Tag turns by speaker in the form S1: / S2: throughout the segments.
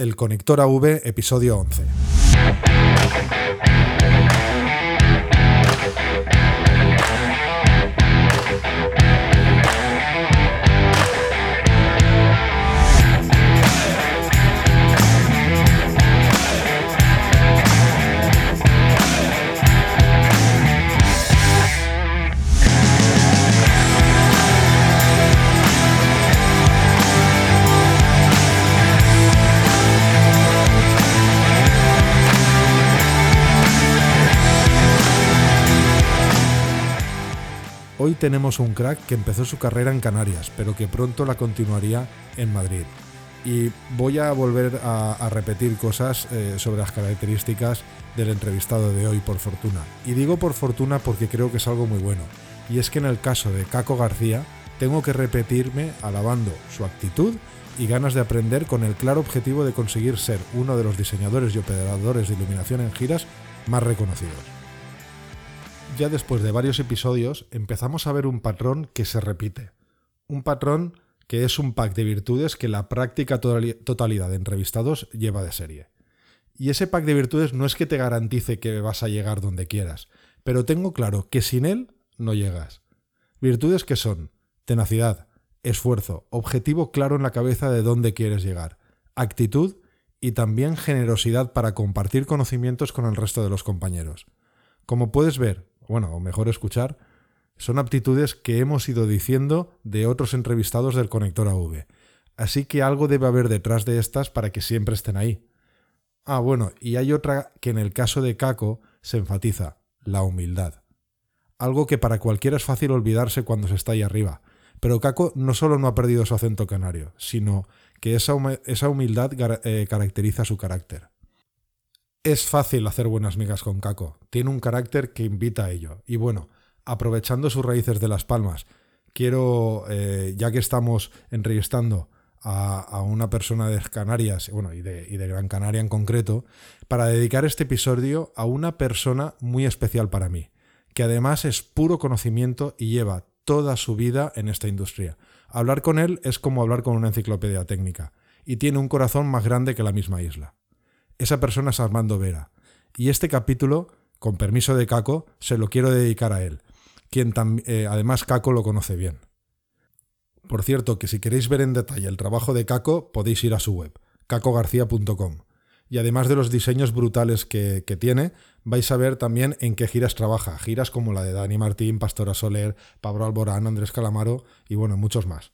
S1: El Conector AV, episodio 11. Hoy tenemos un crack que empezó su carrera en Canarias, pero que pronto la continuaría en Madrid. Y voy a volver a, repetir cosas eh, sobre las características del entrevistado de hoy, por fortuna. Y digo por fortuna porque creo que es algo muy bueno. Y es que en el caso de Caco García, tengo que repetirme alabando su actitud y ganas de aprender con el claro objetivo de conseguir ser uno de los diseñadores y operadores de iluminación en giras más reconocidos ya después de varios episodios empezamos a ver un patrón que se repite. Un patrón que es un pack de virtudes que la práctica totalidad de entrevistados lleva de serie. Y ese pack de virtudes no es que te garantice que vas a llegar donde quieras, pero tengo claro que sin él no llegas. Virtudes que son tenacidad, esfuerzo, objetivo claro en la cabeza de dónde quieres llegar, actitud y también generosidad para compartir conocimientos con el resto de los compañeros. Como puedes ver, bueno, o mejor escuchar, son aptitudes que hemos ido diciendo de otros entrevistados del conector AV. Así que algo debe haber detrás de estas para que siempre estén ahí. Ah, bueno, y hay otra que en el caso de Caco se enfatiza, la humildad. Algo que para cualquiera es fácil olvidarse cuando se está ahí arriba. Pero Caco no solo no ha perdido su acento canario, sino que esa, humildad eh, caracteriza su carácter. Es fácil hacer buenas migas con Caco, tiene un carácter que invita a ello. Y bueno, aprovechando sus raíces de Las Palmas, quiero, eh, ya que estamos entrevistando a, una persona de Canarias, bueno, y de Gran Canaria en concreto, para dedicar este episodio a una persona muy especial para mí, que además es puro conocimiento y lleva toda su vida en esta industria. Hablar con él es como hablar con una enciclopedia técnica, y tiene un corazón más grande que la misma isla. Esa persona es Armando Vera. Y este capítulo, con permiso de Caco, se lo quiero dedicar a él, quien eh, además Caco lo conoce bien. Por cierto, que si queréis ver en detalle el trabajo de Caco, podéis ir a su web, cacogarcía.com. Y además de los diseños brutales que, que, tiene, vais a ver también en qué giras trabaja. Giras como la de Dani Martín, Pastora Soler, Pablo Alborán, Andrés Calamaro y bueno, muchos más.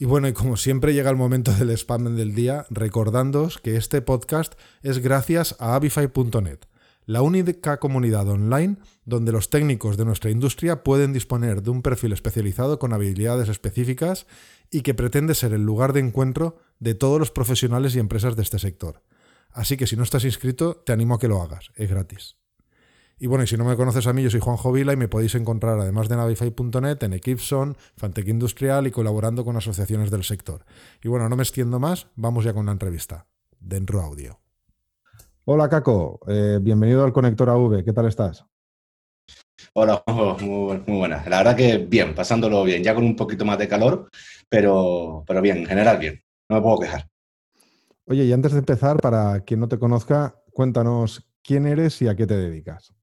S1: Y bueno, y como siempre llega el momento del spam del día, recordándoos que este podcast es gracias a avify.net, la única comunidad online donde los técnicos de nuestra industria pueden disponer de un perfil especializado con habilidades específicas y que pretende ser el lugar de encuentro de todos los profesionales y empresas de este sector. Así que si no estás inscrito, te animo a que lo hagas, es gratis. Y bueno, y si no me conoces a mí, yo soy Juan Jovila y me podéis encontrar, además de Navify.net, en Eclipson, Fantech Industrial y colaborando con asociaciones del sector. Y bueno, no me extiendo más, vamos ya con la entrevista. Dentro audio. Hola, Caco. Eh, bienvenido al Conector AV. ¿Qué tal estás?
S2: Hola, muy, muy buenas. La verdad que bien, pasándolo bien, ya con un poquito más de calor, pero, pero bien, en general bien. No me puedo quejar.
S1: Oye, y antes de empezar, para quien no te conozca, cuéntanos quién eres y a qué te dedicas.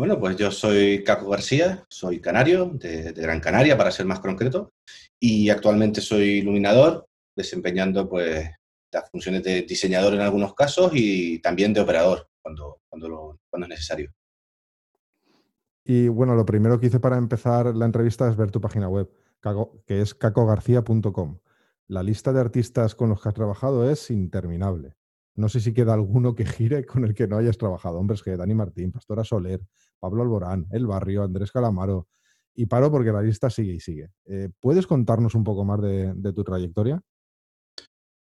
S2: Bueno, pues yo soy Caco García, soy canario, de, Gran Canaria para ser más concreto, y actualmente soy iluminador, desempeñando pues las funciones de diseñador en algunos casos y también de operador cuando, cuando, cuando es necesario.
S1: Y bueno, lo primero que hice para empezar la entrevista es ver tu página web, que es cacogarcía.com. La lista de artistas con los que has trabajado es interminable. No sé si queda alguno que gire con el que no hayas trabajado. Hombres que Dani Martín, Pastora Soler, Pablo Alborán, El Barrio, Andrés Calamaro. Y paro porque la lista sigue y sigue. Eh, ¿Puedes contarnos un poco más de, tu trayectoria?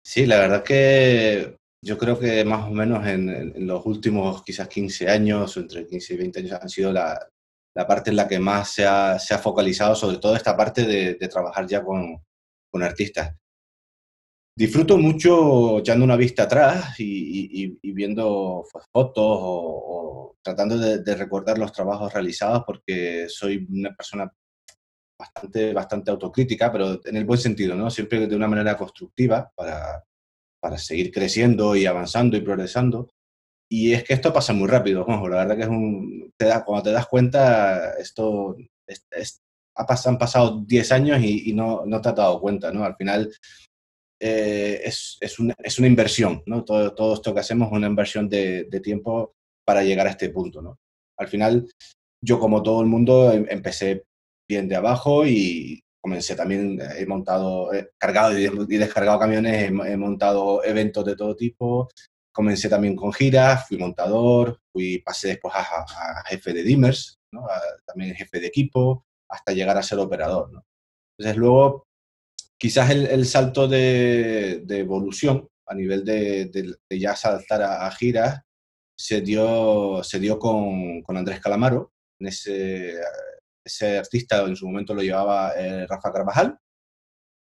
S2: Sí, la verdad que yo creo que más o menos en, los últimos quizás 15 años, o entre 15 y 20 años, han sido la, parte en la que más se ha, focalizado, sobre todo esta parte de, trabajar ya con, con artistas. Disfruto mucho echando una vista atrás y, viendo pues, fotos o, tratando de, recordar los trabajos realizados porque soy una persona bastante, bastante autocrítica, pero en el buen sentido, ¿no? Siempre de una manera constructiva para, para seguir creciendo y avanzando y progresando. Y es que esto pasa muy rápido, la verdad que es un... Te da, cuando te das cuenta, esto es, ha pasado, han pasado 10 años y, no, no, te has dado cuenta, ¿no? Al final eh, es, es, una, es, una, inversión, ¿no? Todo, todo, esto que hacemos es una inversión de, de, tiempo para llegar a este punto, ¿no? Al final, yo como todo el mundo em, empecé bien de abajo y comencé también, he montado, he cargado y descargado camiones, he, montado eventos de todo tipo, comencé también con giras, fui montador, fui, pasé después a, a jefe de dimmers, ¿no? también jefe de equipo, hasta llegar a ser operador. ¿no? Entonces luego, quizás el, el salto de, de, evolución a nivel de, de, ya saltar a, giras se dio, se dio con, con Andrés Calamaro, en ese, ese artista en su momento lo llevaba eh, Rafa Carvajal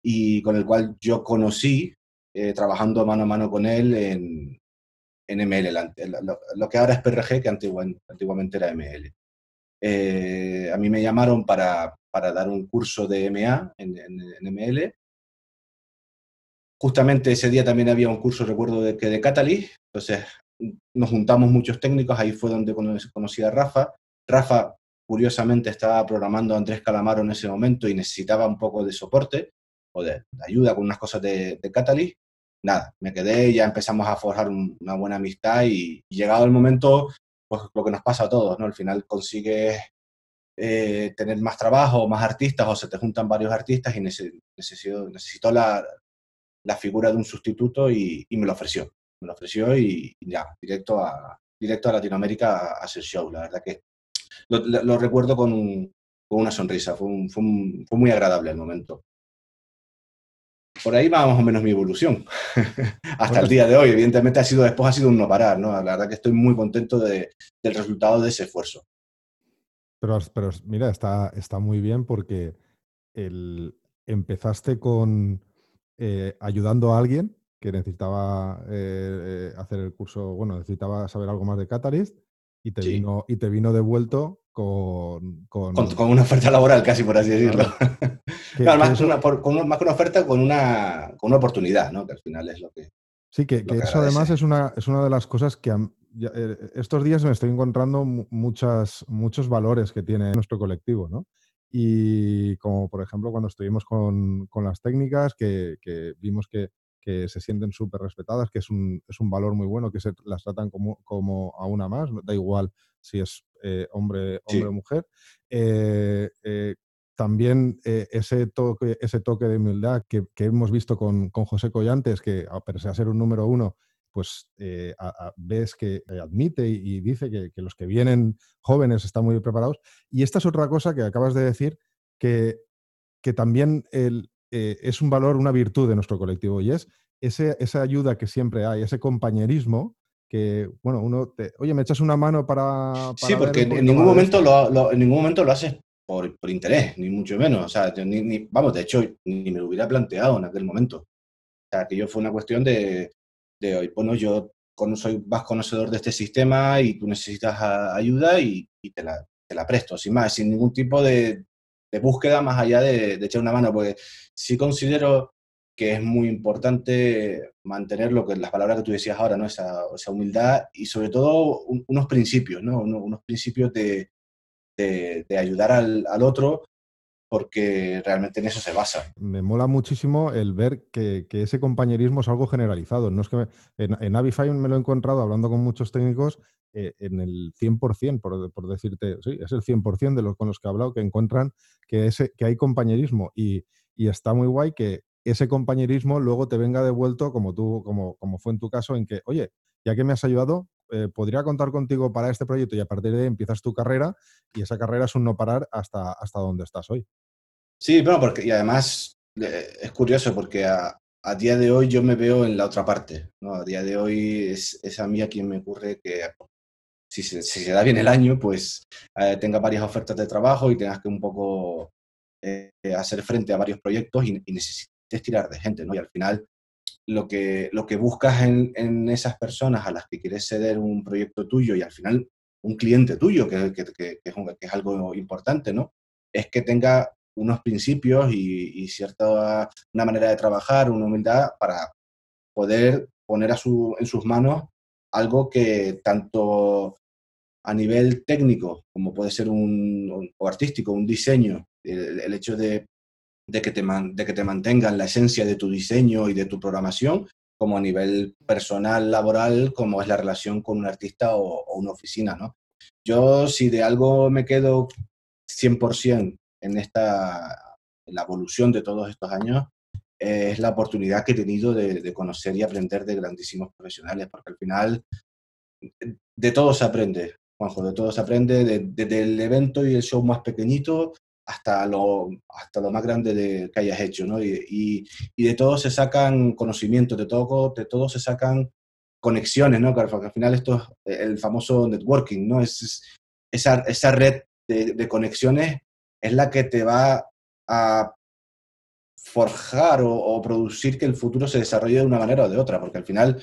S2: y con el cual yo conocí eh, trabajando mano a mano con él en, en ML, lo, que ahora es PRG, que antiguamente era ML. Eh, a mí me llamaron para, para, dar un curso de MA en, en, ML. Justamente ese día también había un curso, recuerdo, de, que de Catalyst. Entonces nos juntamos muchos técnicos, ahí fue donde conocí a Rafa. Rafa, curiosamente, estaba programando a Andrés Calamaro en ese momento y necesitaba un poco de soporte o de, ayuda con unas cosas de, de Catalyst. Nada, me quedé ya empezamos a forjar una buena amistad y, y llegado el momento pues lo que nos pasa a todos, ¿no? Al final consigues eh, tener más trabajo, más artistas, o se te juntan varios artistas y necesito, necesito la, la, figura de un sustituto y, y, me lo ofreció. Me lo ofreció y, ya, directo a, directo a Latinoamérica a, hacer show. La verdad que lo, lo recuerdo con, con, una sonrisa, fue, un, fue, fue muy agradable el momento por ahí va más o menos mi evolución hasta el día de hoy. Evidentemente ha sido después ha sido un no parar, ¿no? La verdad que estoy muy contento de, del resultado de ese esfuerzo.
S1: Pero, pero mira, está, está muy bien porque el, empezaste con eh, ayudando a alguien que necesitaba eh, eh, hacer el curso, bueno, necesitaba saber algo más de Catalyst y te, vino, y te vino devuelto con
S2: con... con, una oferta laboral, casi por así decirlo. Claro. más, que una, con, más, que una, oferta, con una, con una oportunidad, ¿no? que al final es lo que...
S1: Sí, que, que eso además es una, es una de las cosas que eh, estos días me estoy encontrando muchas, muchos valores que tiene nuestro colectivo, ¿no? Y como por ejemplo cuando estuvimos con, con las técnicas, que, que, vimos que, que se sienten súper respetadas, que es un, es un valor muy bueno, que se las tratan como, como a una más, da igual si es eh, hombre, hombre o mujer. Eh, eh, también ese, toque, ese toque de humildad que, que hemos visto con, con, José Collantes, que a pesar de ser un número uno, pues ves que admite y, dice que, que, los que vienen jóvenes están muy preparados. Y esta es otra cosa que acabas de decir, que, que también el, es un valor, una virtud de nuestro colectivo, y es ese, esa ayuda que siempre hay, ese compañerismo que, bueno, uno te, oye, ¿me echas una mano para...?
S2: sí, porque en ningún, momento lo, en ningún momento lo haces por, por interés, ni mucho menos. O sea, ni, vamos, de hecho, ni me lo hubiera planteado en aquel momento. O sea, que yo fue una cuestión de, de bueno, yo soy más conocedor de este sistema y tú necesitas ayuda y, te, la, presto, sin más, sin ningún tipo de, búsqueda más allá de, echar una mano, porque sí considero que es muy importante mantener lo que las palabras que tú decías ahora, ¿no? esa, humildad y sobre todo unos principios, ¿no? unos, principios de, ayudar al, otro porque realmente en eso se basa.
S1: Me mola muchísimo el ver que, ese compañerismo es algo generalizado. No es que me, en, en Avify me lo he encontrado hablando con muchos técnicos eh, en el 100%, por, por decirte, sí, es el 100% de los con los que he hablado que encuentran que, ese, que hay compañerismo y, y está muy guay que ese compañerismo luego te venga devuelto como tú, como, como fue en tu caso, en que, oye, ya que me has ayudado, eh, podría contar contigo para este proyecto y a partir de ahí empiezas tu carrera y esa carrera es un no parar hasta, hasta donde estás hoy.
S2: Sí, bueno, porque, y además es curioso porque a, día de hoy yo me veo en la otra parte, ¿no? A día de hoy es, a mí a quien me ocurre que si se, da bien el año, pues eh, tenga varias ofertas de trabajo y tengas que un poco eh, hacer frente a varios proyectos y, y necesitas tirar de gente, ¿no? Y al final lo que, lo que buscas en, en, esas personas a las que quieres ceder un proyecto tuyo y al final un cliente tuyo, que, que, es, algo importante, ¿no? Es que tenga unos principios y, y, cierta una manera de trabajar, una humildad para poder poner a su, en sus manos algo que tanto a nivel técnico, como puede ser un, o artístico, un diseño, el, hecho de, de, que te de que te mantengan la esencia de tu diseño y de tu programación, como a nivel personal, laboral, como es la relación con un artista o, una oficina, ¿no? Yo, si de algo me quedo 100% en esta, la evolución de todos estos años, es la oportunidad que he tenido de, conocer y aprender de grandísimos profesionales, porque al final de todo se aprende, Juanjo, de todo se aprende, desde el evento y el show más pequeñito hasta lo, hasta lo más grande de, que hayas hecho, ¿no? Y, y, de todo se sacan conocimientos, de todo, de todo se sacan conexiones, ¿no? Porque al final esto es el famoso networking, ¿no? Es, esa, esa red de, de, conexiones es la que te va a forjar o, o, producir que el futuro se desarrolle de una manera o de otra, porque al final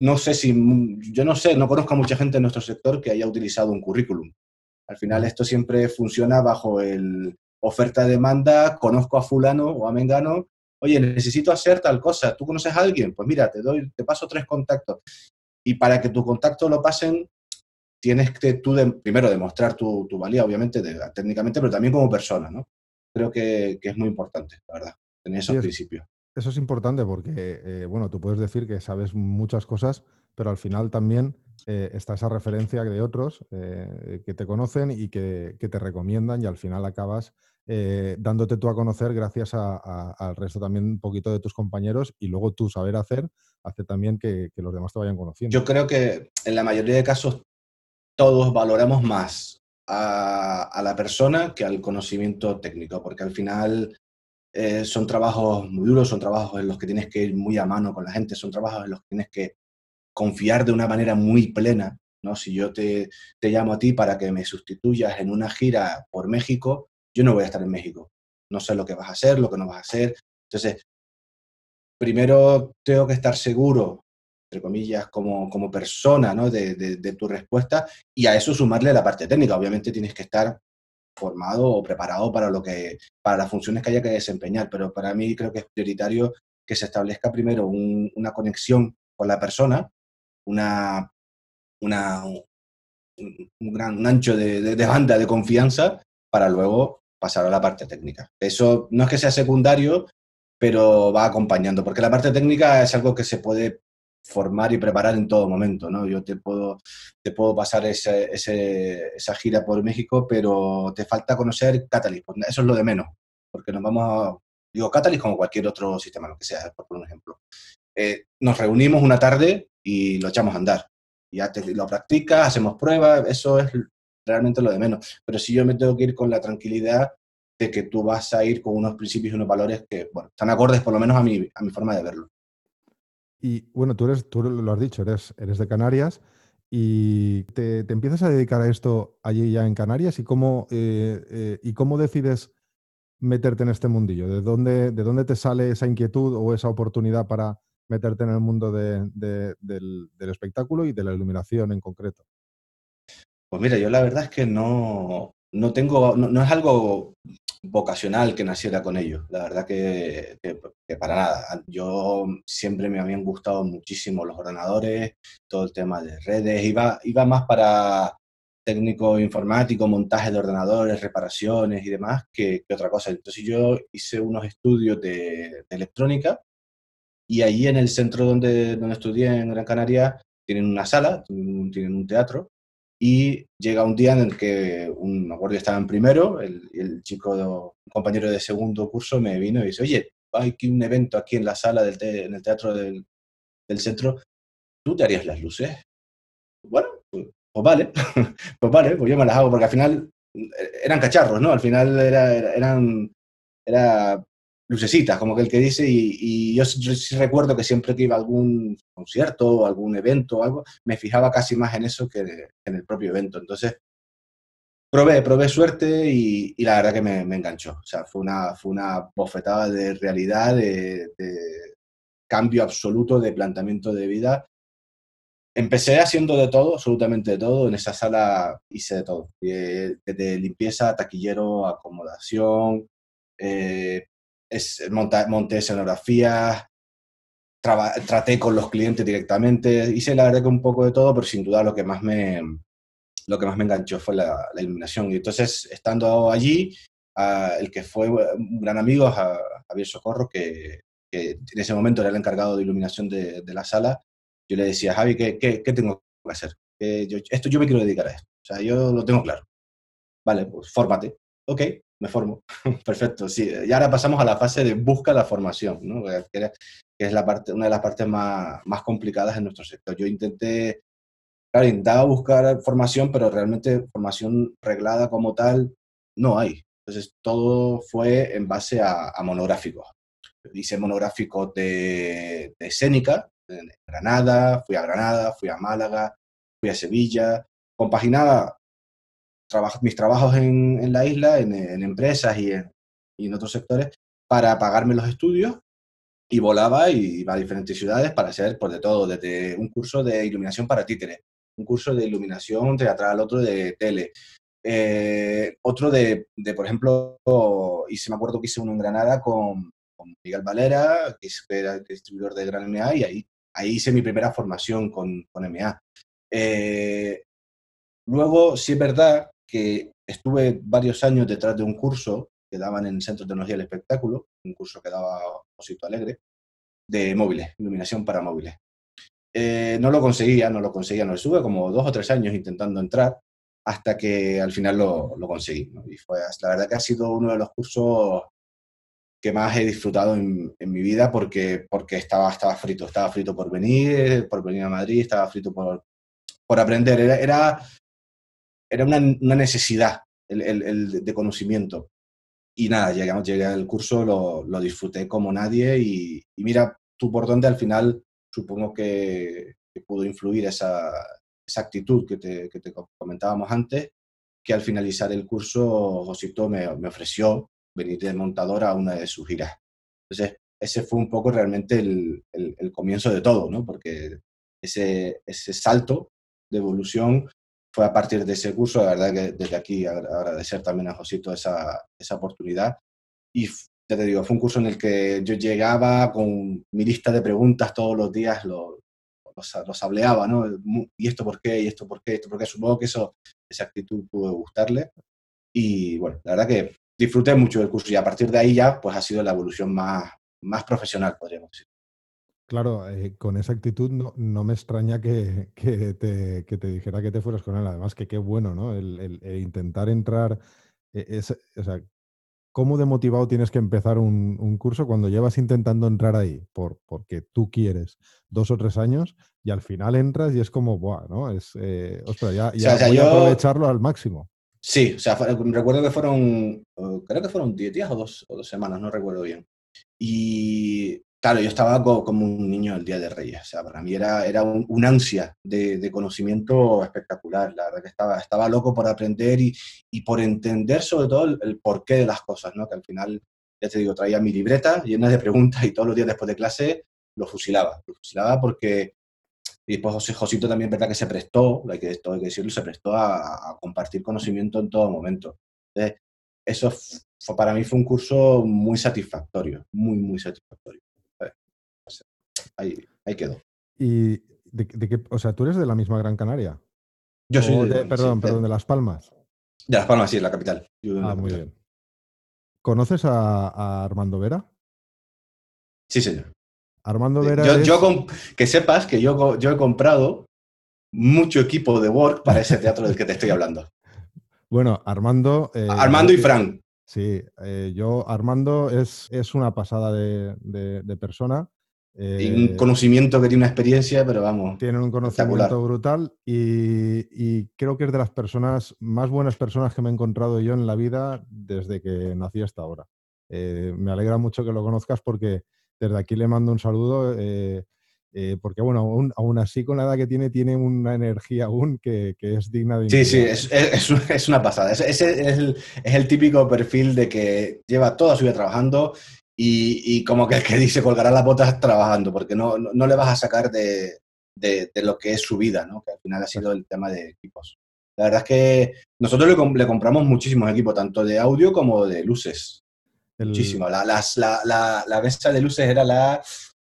S2: no sé si, yo no sé, no conozco a mucha gente en nuestro sector que haya utilizado un currículum. Al final esto siempre funciona bajo el oferta-demanda, conozco a fulano o a mengano, oye, necesito hacer tal cosa, ¿tú conoces a alguien? Pues mira, te doy, te paso tres contactos. Y para que tu contacto lo pasen, tienes que tú primero demostrar tu, valía, obviamente, técnicamente, pero también como persona, ¿no? Creo que, es muy importante, la verdad, tener esos principios.
S1: Eso es importante porque, eh, bueno, tú puedes decir que sabes muchas cosas, pero al final también eh, está esa referencia de otros eh, que te conocen y que, te recomiendan y al final acabas dándote tú a conocer gracias al resto también un poquito de tus compañeros y luego tu saber hacer hace también que, los demás te vayan conociendo.
S2: Yo creo que en la mayoría de casos todos valoramos más a, a la persona que al conocimiento técnico, porque al final eh, son trabajos muy duros, son trabajos en los que tienes que ir muy a mano con la gente, son trabajos en los que tienes que confiar de una manera muy plena. ¿no? Si yo te, llamo a ti para que me sustituyas en una gira por México, yo no voy a estar en México. No sé lo que vas a hacer, lo que no vas a hacer. Entonces, primero tengo que estar seguro, entre comillas, como, como persona ¿no? de, de, de, tu respuesta y a eso sumarle la parte técnica. Obviamente tienes que estar formado o preparado para, lo que, para las funciones que haya que desempeñar, pero para mí creo que es prioritario que se establezca primero una conexión con la persona, una, una, un, gran ancho de, de, banda de confianza para luego pasar a la parte técnica. Eso no es que sea secundario, pero va acompañando, porque la parte técnica es algo que se puede formar y preparar en todo momento, ¿no? Yo te puedo, te puedo pasar esa gira por México, pero te falta conocer Catalyst, pues eso es lo de menos, porque nos vamos a, digo, Catalyst como cualquier otro sistema, lo que sea, por un ejemplo. Eh, nos reunimos una tarde y lo echamos a andar. Ya te, lo practicas, hacemos pruebas, eso es realmente lo de menos. Pero si yo me tengo que ir con la tranquilidad de que tú vas a ir con unos principios y unos valores que, bueno, están acordes por lo menos a mi, a mi forma de verlo.
S1: Y bueno, tú, eres, tú lo has dicho, eres, eres de Canarias y te, empiezas a dedicar a esto allí ya en Canarias y cómo, eh, eh, y cómo decides meterte en este mundillo. ¿De dónde, ¿De dónde te sale esa inquietud o esa oportunidad para meterte en el mundo del, espectáculo y de la iluminación en concreto?
S2: Pues mira, yo la verdad es que no, no tengo, no, es algo vocacional que naciera con ello, la verdad que, para nada. Yo siempre me habían gustado muchísimo los ordenadores, todo el tema de redes, iba más para técnico informático, montaje de ordenadores, reparaciones y demás, que, otra cosa. Entonces yo hice unos estudios de, electrónica y allí en el centro donde, donde estudié en Gran Canaria tienen una sala, tienen un teatro y llega un día en el que un, que estaba en primero, el, el chico, un compañero de segundo curso me vino y dice, oye, hay aquí un evento aquí en la sala del en el teatro del, del, centro, ¿tú te harías las luces? Bueno, pues, pues vale, pues vale, pues yo me las hago, porque al final eh, eran cacharros, ¿no? Al final era, eran, era lucecitas, como que el que dice, y, yo, sí recuerdo que siempre que iba a algún concierto o algún evento o algo, me fijaba casi más en eso que en el propio evento. Entonces, probé, probé suerte y, la verdad que me, enganchó. O sea, fue una, fue una bofetada de realidad, de, cambio absoluto de planteamiento de vida. Empecé haciendo de todo, absolutamente de todo. En esa sala hice de todo. Eh, desde limpieza, taquillero, acomodación, eh, es, monté escenografías, traté con los clientes directamente, hice la verdad que un poco de todo, pero sin duda lo que más me, lo que más me enganchó fue la, iluminación. Y entonces, estando allí, el que fue un gran amigo, Javier Socorro, que, en ese momento era el encargado de iluminación de, la sala, yo le decía, Javi, ¿qué, qué, tengo que hacer? yo, esto yo me quiero dedicar a esto. O sea, yo lo tengo claro. Vale, pues fórmate. Ok, me formo. Perfecto, sí. Y ahora pasamos a la fase de busca la formación, ¿no? que, es la parte, una de las partes más, más complicadas en nuestro sector. Yo intenté, claro, intentaba buscar formación, pero realmente formación reglada como tal no hay. Entonces, todo fue en base a, a monográficos. Hice monográficos de, de escénica, en Granada, fui a Granada, fui a Málaga, fui a Sevilla, compaginaba mis trabajos en, la isla, en, empresas y en, otros sectores, para pagarme los estudios y volaba y iba a diferentes ciudades para hacer por pues, de todo, desde un curso de iluminación para títeres, un curso de iluminación teatral, otro de tele, eh, otro de, por ejemplo, y se me acuerdo que hice uno en Granada con, Miguel Valera, que era el distribuidor de Gran MA, y ahí, ahí hice mi primera formación con, con MA. Eh, luego, sí es verdad que estuve varios años detrás de un curso que daban en el Centro de Tecnología del Espectáculo, un curso que daba Osito Alegre, de móviles, iluminación para móviles. Eh, no lo conseguía, no lo conseguía, no estuve como dos o tres años intentando entrar hasta que al final lo, lo conseguí. Y fue, la verdad que ha sido uno de los cursos que más he disfrutado en, mi vida porque, porque estaba, estaba frito, estaba frito por venir, por venir a Madrid, estaba frito por, por aprender. Era era una, necesidad el, de conocimiento. Y nada, llegamos, llegué al curso, lo, lo disfruté como nadie y, mira, tú por dónde al final supongo que, pudo influir esa, esa actitud que te, que te, comentábamos antes, que al finalizar el curso Josito me, me, ofreció venir de montador a una de sus giras. Entonces, ese fue un poco realmente el, el, el comienzo de todo, ¿no? Porque ese, ese salto de evolución fue a partir de ese curso, la verdad que desde aquí agradecer también a Josito esa, esa oportunidad. Y ya te digo, fue un curso en el que yo llegaba con mi lista de preguntas todos los días, los, los, hableaba, ¿no? ¿Y esto por qué? ¿Y esto por qué? ¿Esto por qué? Supongo que eso, esa actitud pudo gustarle. Y bueno, la verdad que disfruté mucho del curso y a partir de ahí ya pues ha sido la evolución más, más profesional, podríamos decir.
S1: Claro, eh, con esa actitud no, no me extraña que, que, te, que, te, dijera que te fueras con él. Además, que qué bueno, ¿no? El, intentar entrar. E, es, o sea, ¿cómo de motivado tienes que empezar un, un, curso cuando llevas intentando entrar ahí? Por, porque tú quieres dos o tres años y al final entras y es como, ¡buah! ¿no? Es, eh, ostras, ya, ya voy a aprovecharlo al máximo.
S2: Sí, o sea, recuerdo que fueron, creo que fueron 10 días o dos, o dos semanas, no recuerdo bien. Y Claro, yo estaba como un niño el Día de Reyes. O sea, para mí era, era un, ansia de, conocimiento espectacular. La verdad que estaba, estaba loco por aprender y, y por entender sobre todo el, porqué de las cosas, ¿no? Que al final, ya te digo, traía mi libreta llena de preguntas y todos los días después de clase lo fusilaba. Lo fusilaba porque... Y después José Josito también, verdad que se prestó, hay que, hay que decirlo, se prestó a, compartir conocimiento en todo momento. Entonces, eso fue, para mí fue un curso muy satisfactorio, muy, muy satisfactorio ahí, ahí quedó.
S1: ¿Y de, qué? O sea, ¿tú eres de la misma Gran Canaria?
S2: Yo soy
S1: de, perdón, perdón, de Las Palmas.
S2: De Las Palmas, sí, la capital.
S1: ah, muy bien. ¿Conoces a, Armando Vera?
S2: Sí, señor.
S1: Armando Vera.
S2: Yo, que sepas que yo, yo he comprado mucho equipo de work para ese teatro del que te estoy hablando.
S1: Bueno, Armando.
S2: Eh, Armando y Fran.
S1: Sí, eh, yo, Armando es, es una pasada de, de persona
S2: un eh, conocimiento que tiene una experiencia, pero vamos.
S1: Tienen un conocimiento brutal y, creo que es de las personas, más buenas personas que me he encontrado yo en la vida desde que nací hasta ahora. Eh, me alegra mucho que lo conozcas porque desde aquí le mando un saludo. Eh, porque bueno, aún, así con la edad que tiene, tiene una energía aún que, es digna de...
S2: Sí, sí, es, es, una pasada. Ese es el, es el típico perfil de que lleva toda su vida trabajando y, como que el que dice colgará las botas trabajando, porque no, no, le vas a sacar de, de, lo que es su vida, ¿no? que al final ha sido el tema de equipos. La verdad es que nosotros le, le compramos muchísimos equipos, tanto de audio como de luces. Muchísimo. La, la, la, la, mesa de luces era la,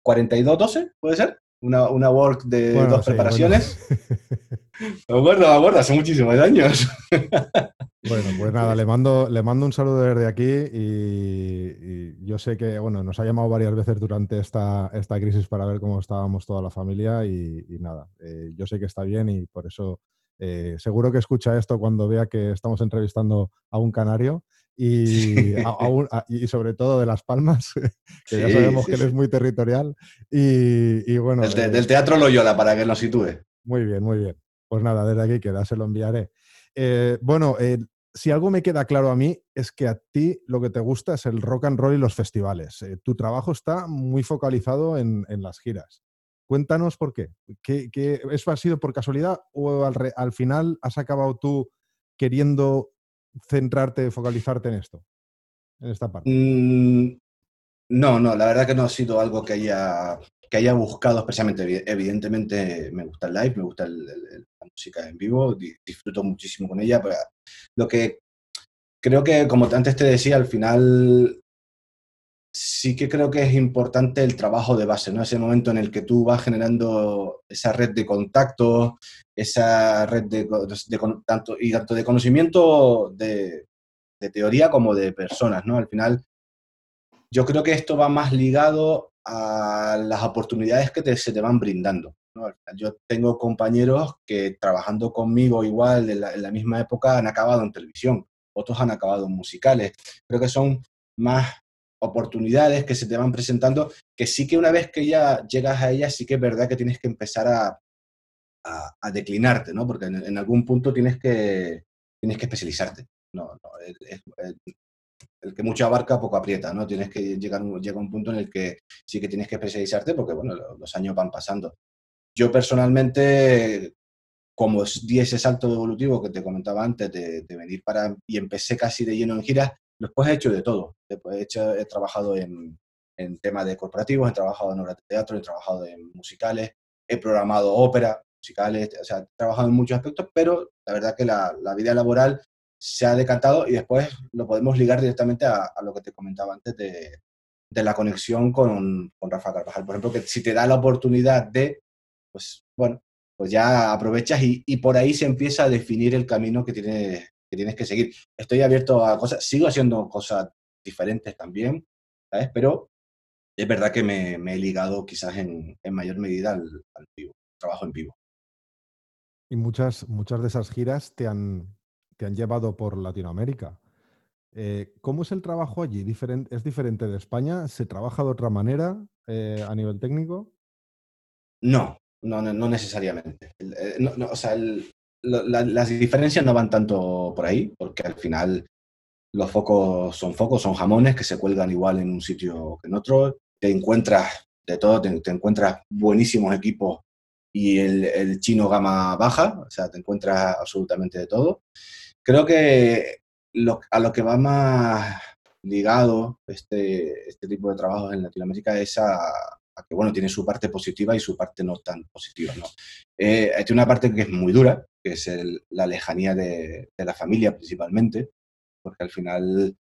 S2: 42-12, ¿puede ser? Una, una work de dos preparaciones. Me acuerdo, me acuerdo, hace muchísimos años.
S1: Bueno, pues nada, le mando, le mando un saludo desde aquí y, yo sé que, bueno, nos ha llamado varias veces durante esta, esta crisis para ver cómo estábamos toda la familia y, nada, eh, yo sé que está bien y por eso eh, seguro que escucha esto cuando vea que estamos entrevistando a un canario y, y sobre todo de Las Palmas, que ya sabemos que él es muy territorial. Y, bueno.
S2: Eh, del Teatro Loyola, para que lo sitúe.
S1: Muy bien, muy bien. Pues nada, desde aquí queda, se lo enviaré. bueno, si algo me queda claro a mí es que a ti lo que te gusta es el rock and roll y los festivales. Eh, tu trabajo está muy focalizado en, las giras. Cuéntanos por qué. ¿Qué, eso ha sido por casualidad o al, final has acabado tú queriendo centrarte, focalizarte en esto, en esta parte?
S2: Mm, no, no, la verdad que no ha sido algo que haya, que haya buscado especialmente. Evidentemente me gusta el live, me gusta la música en vivo, disfruto muchísimo con ella, pero lo que creo que, como antes te decía, al final sí que creo que es importante el trabajo de base, ¿no? Ese momento en el que tú vas generando esa red de contactos, esa red de, tanto, y tanto de conocimiento de, de, teoría como de personas, ¿no? Al final, yo creo que esto va más ligado a las oportunidades que se te van brindando. Yo tengo compañeros que trabajando conmigo igual en la, misma época han acabado en televisión, otros han acabado en musicales. Creo que son más oportunidades que se te van presentando, que sí que una vez que ya llegas a ellas, sí que es verdad que tienes que empezar a, a, declinarte, ¿no? Porque en, algún punto tienes que, tienes que especializarte. No, el, que mucho abarca, poco aprieta, ¿no? Tienes que llegar llega un punto en el que sí que tienes que especializarte porque, bueno, los años van pasando. Yo personalmente, como di ese salto evolutivo que te comentaba antes de, venir para y empecé casi de lleno en giras, después he hecho de todo. Después he, hecho, he trabajado en, en temas de corporativos, he trabajado en obras de teatro, he trabajado en musicales, he programado ópera, musicales, o sea, he trabajado en muchos aspectos, pero la verdad que la, la vida laboral se ha decantado y después lo podemos ligar directamente a, lo que te comentaba antes de, de la conexión con, con, Rafa Carvajal. Por ejemplo, que si te da la oportunidad de pues bueno, pues ya aprovechas y, por ahí se empieza a definir el camino que tienes, que seguir. Estoy abierto a cosas, sigo haciendo cosas diferentes también. Pero es verdad que me, he ligado quizás en, mayor medida al, vivo, trabajo en vivo.
S1: Y muchas, muchas de esas giras te han, te han llevado por Latinoamérica. Eh, ¿Cómo es el trabajo allí? ¿Es diferente de España? ¿Se trabaja de otra manera eh, a nivel técnico?
S2: No, no, no, necesariamente. Eh, o sea, las diferencias no van tanto por ahí, porque al final los focos son focos, son jamones que se cuelgan igual en un sitio que en otro. Te encuentras de todo, te, encuentras buenísimos equipos y el, chino gama baja, o sea, te encuentras absolutamente de todo. Creo que a lo que va más ligado este, este tipo de trabajos en Latinoamérica es a, que bueno, tiene su parte positiva y su parte no tan positiva. ¿no? Eh, hay una parte que es muy dura, que es la lejanía de, la familia principalmente, porque al final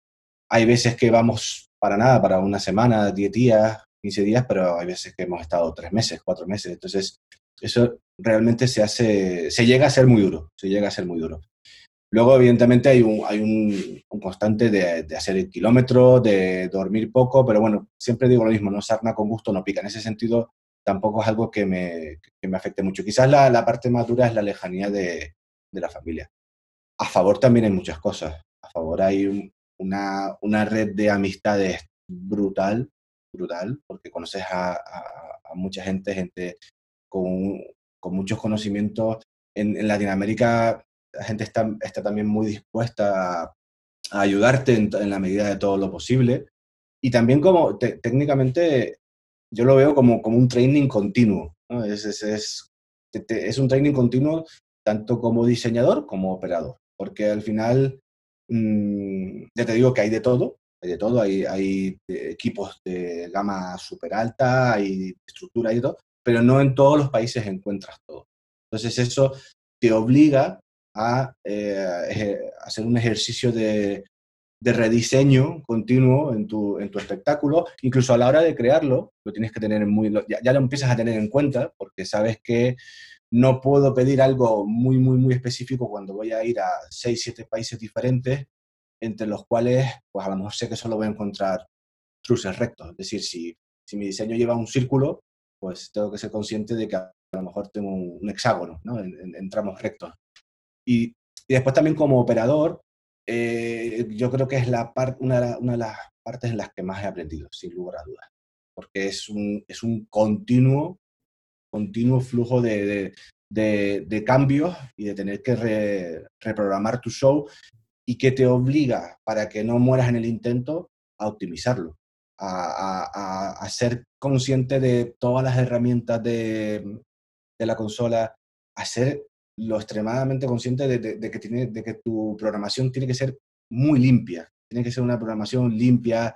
S2: hay veces que vamos para nada, para una semana, 10 días, 15 días, pero hay veces que hemos estado tres meses, cuatro meses. Entonces, eso realmente se hace, se llega a ser muy duro, se llega a ser muy duro. Luego, evidentemente, hay un, hay un, constante de, hacer el kilómetro, de dormir poco, pero bueno, siempre digo lo mismo, no sarna con gusto no pica. En ese sentido, tampoco es algo que me, que me afecte mucho. Quizás la, la, parte más dura es la lejanía de, de, la familia. A favor también hay muchas cosas. A favor hay una, una red de amistades brutal, brutal, porque conoces a, mucha gente, gente con, con muchos conocimientos. En, en Latinoamérica la gente está, está también muy dispuesta a, ayudarte en, la medida de todo lo posible. Y también como técnicamente yo lo veo como, como un training continuo. Es, es, es, un training continuo tanto como diseñador como operador. Porque al final, mm, ya te digo que hay de todo, hay de todo, hay, hay equipos de gama súper alta, hay estructura y todo, pero no en todos los países encuentras todo. Entonces eso te obliga a eh, hacer un ejercicio de, de rediseño continuo en tu, en tu espectáculo, incluso a la hora de crearlo, lo tienes que tener muy, ya, ya, lo empiezas a tener en cuenta, porque sabes que no puedo pedir algo muy, muy, muy específico cuando voy a ir a 6, 7 países diferentes, entre los cuales, pues a lo mejor sé que solo voy a encontrar cruces rectos. Es decir, si, si mi diseño lleva un círculo, pues tengo que ser consciente de que a lo mejor tengo un, hexágono, ¿no? En, en, tramos rectos. Y, y, después también como operador, eh, yo creo que es la una, una, de las partes en las que más he aprendido, sin lugar a dudas, porque es un, es un continuo, continuo flujo de, de, de, cambios y de tener que reprogramar tu show y que te obliga, para que no mueras en el intento, a optimizarlo, a, a, a ser consciente de todas las herramientas de, de la consola, a ser lo extremadamente consciente de, que tiene, de que tu programación tiene que ser muy limpia, tiene que ser una programación limpia.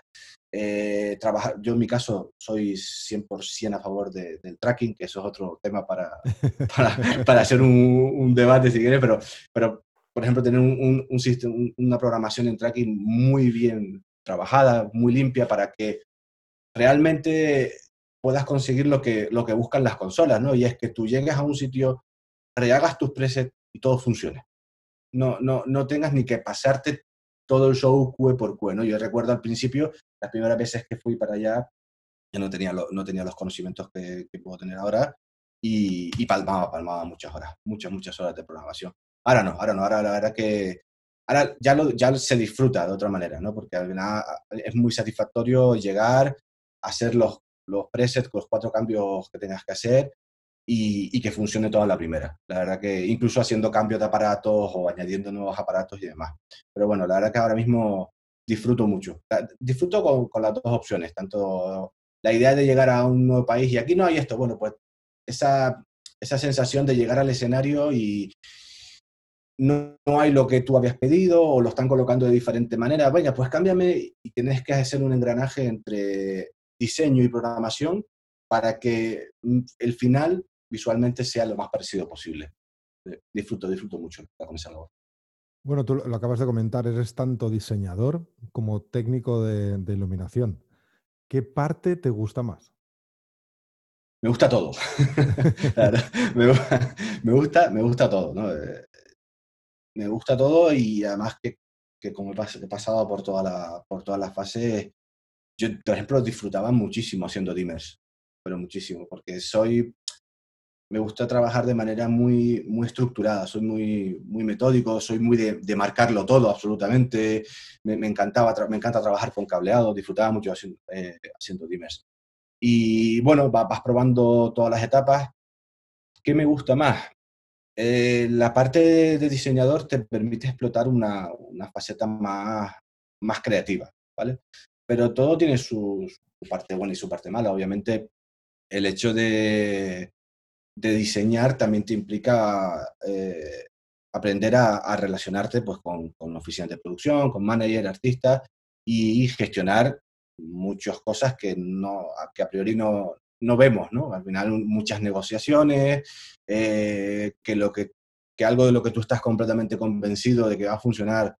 S2: Eh, trabajar, yo en mi caso soy 100% a favor del tracking, que eso es otro tema para, para, hacer un, debate si quieres, pero, pero por ejemplo tener un, un, sistema, una programación en tracking muy bien trabajada, muy limpia, para que realmente puedas conseguir lo que, lo que buscan las consolas, ¿no? Y es que tú llegues a un sitio rehagas tus presets y todo funcione. No, no, no tengas ni que pasarte todo el show QE por QE, ¿no? Yo recuerdo al principio, las primeras veces que fui para allá, yo no tenía, no tenía los conocimientos que, puedo tener ahora y, y, palmaba, palmaba muchas horas, muchas, muchas horas de programación. Ahora no, ahora no, ahora la verdad que ahora ya, lo, ya se disfruta de otra manera, ¿no? Porque al final es muy satisfactorio llegar, hacer los, los presets con los cuatro cambios que tengas que hacer y, que funcione toda la primera. La verdad que incluso haciendo cambios de aparatos o añadiendo nuevos aparatos y demás. Pero bueno, la verdad que ahora mismo disfruto mucho. Disfruto con, con las dos opciones, tanto la idea de llegar a un nuevo país y aquí no hay esto, bueno, pues esa, esa sensación de llegar al escenario y no, no, hay lo que tú habías pedido o lo están colocando de diferente manera, vaya, pues cámbiame y tienes que hacer un engranaje entre diseño y programación para que mm, el final visualmente sea lo más parecido posible. Eh, disfruto, disfruto mucho con esa labor.
S1: Bueno, tú lo acabas de comentar, eres tanto diseñador como técnico de, iluminación. ¿Qué parte te gusta más?
S2: Me gusta todo. me, gusta, me gusta todo. ¿no? Me gusta todo y además que, que como he pasado por, toda la, por todas las fases, yo, por ejemplo, disfrutaba muchísimo haciendo dimmers, pero muchísimo, porque soy me gusta trabajar de manera muy, muy estructurada, soy muy, muy metódico, soy muy de, marcarlo todo absolutamente, me, encantaba, me encanta trabajar con cableado, disfrutaba mucho haciendo, eh, haciendo dimers. Y bueno, vas, probando todas las etapas. ¿Qué me gusta más? Eh, la parte de diseñador te permite explotar una, una faceta más, más creativa, ¿vale? Pero todo tiene su, parte buena y su parte mala. Obviamente, el hecho de, de diseñar también te implica eh, aprender a, relacionarte pues, con, con oficinas de producción, con manager, artistas y gestionar muchas cosas que, no, que a priori no, no vemos, ¿no? Al final muchas negociaciones, eh, que, lo que, que algo de lo que tú estás completamente convencido de que va a funcionar,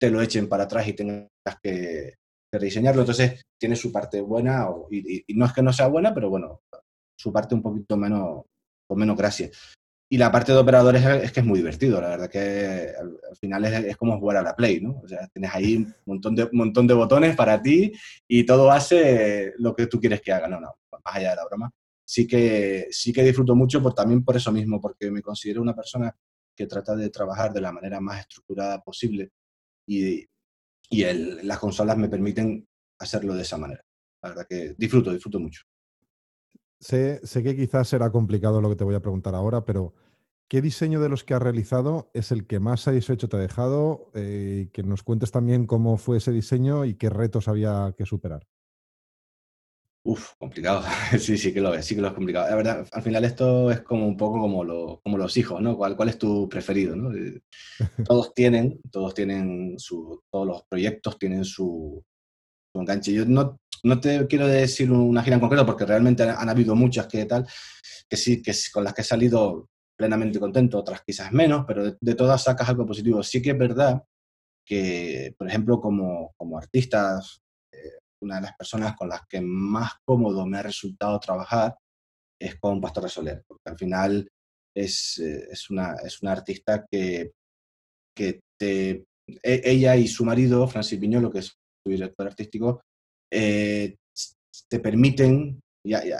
S2: te lo echen para atrás y tengas que, rediseñarlo. Entonces tiene su parte buena, y, no es que no sea buena, pero bueno, su parte un poquito menos, con menos gracia. Y la parte de operadores es, que es muy divertido, la verdad que al, final es, como jugar a la Play, ¿no? O sea, tienes ahí un montón de, montón de botones para ti y todo hace lo que tú quieres que haga, no, no, más allá de la broma. Sí que, sí que disfruto mucho por, también por eso mismo, porque me considero una persona que trata de trabajar de la manera más estructurada posible y, y el, las consolas me permiten hacerlo de esa manera. La verdad que disfruto, disfruto mucho.
S1: Sé, que quizás será complicado lo que te voy a preguntar ahora, pero ¿qué diseño de los que has realizado es el que más satisfecho te ha dejado? Eh, que nos cuentes también cómo fue ese diseño y qué retos había que superar.
S2: Uf, complicado. Sí, sí que lo es, sí que lo es complicado. La verdad, al final esto es como un poco como, como los hijos, ¿no? ¿Cuál, ¿Cuál, es tu preferido, no? Eh, todos tienen, todos tienen su, todos los proyectos tienen su, su enganche. Yo no, no te quiero decir una gira en concreto porque realmente han, habido muchas que tal, que sí, que con las que he salido plenamente contento, otras quizás menos, pero de, todas sacas algo positivo. Sí que es verdad que, por ejemplo, como, como artistas, eh, una de las personas con las que más cómodo me ha resultado trabajar es con Pastora Soler, porque al final es, eh, es, una, es una artista que, que te, e, ella y su marido, Francis Viñolo, que es su director artístico, eh, te permiten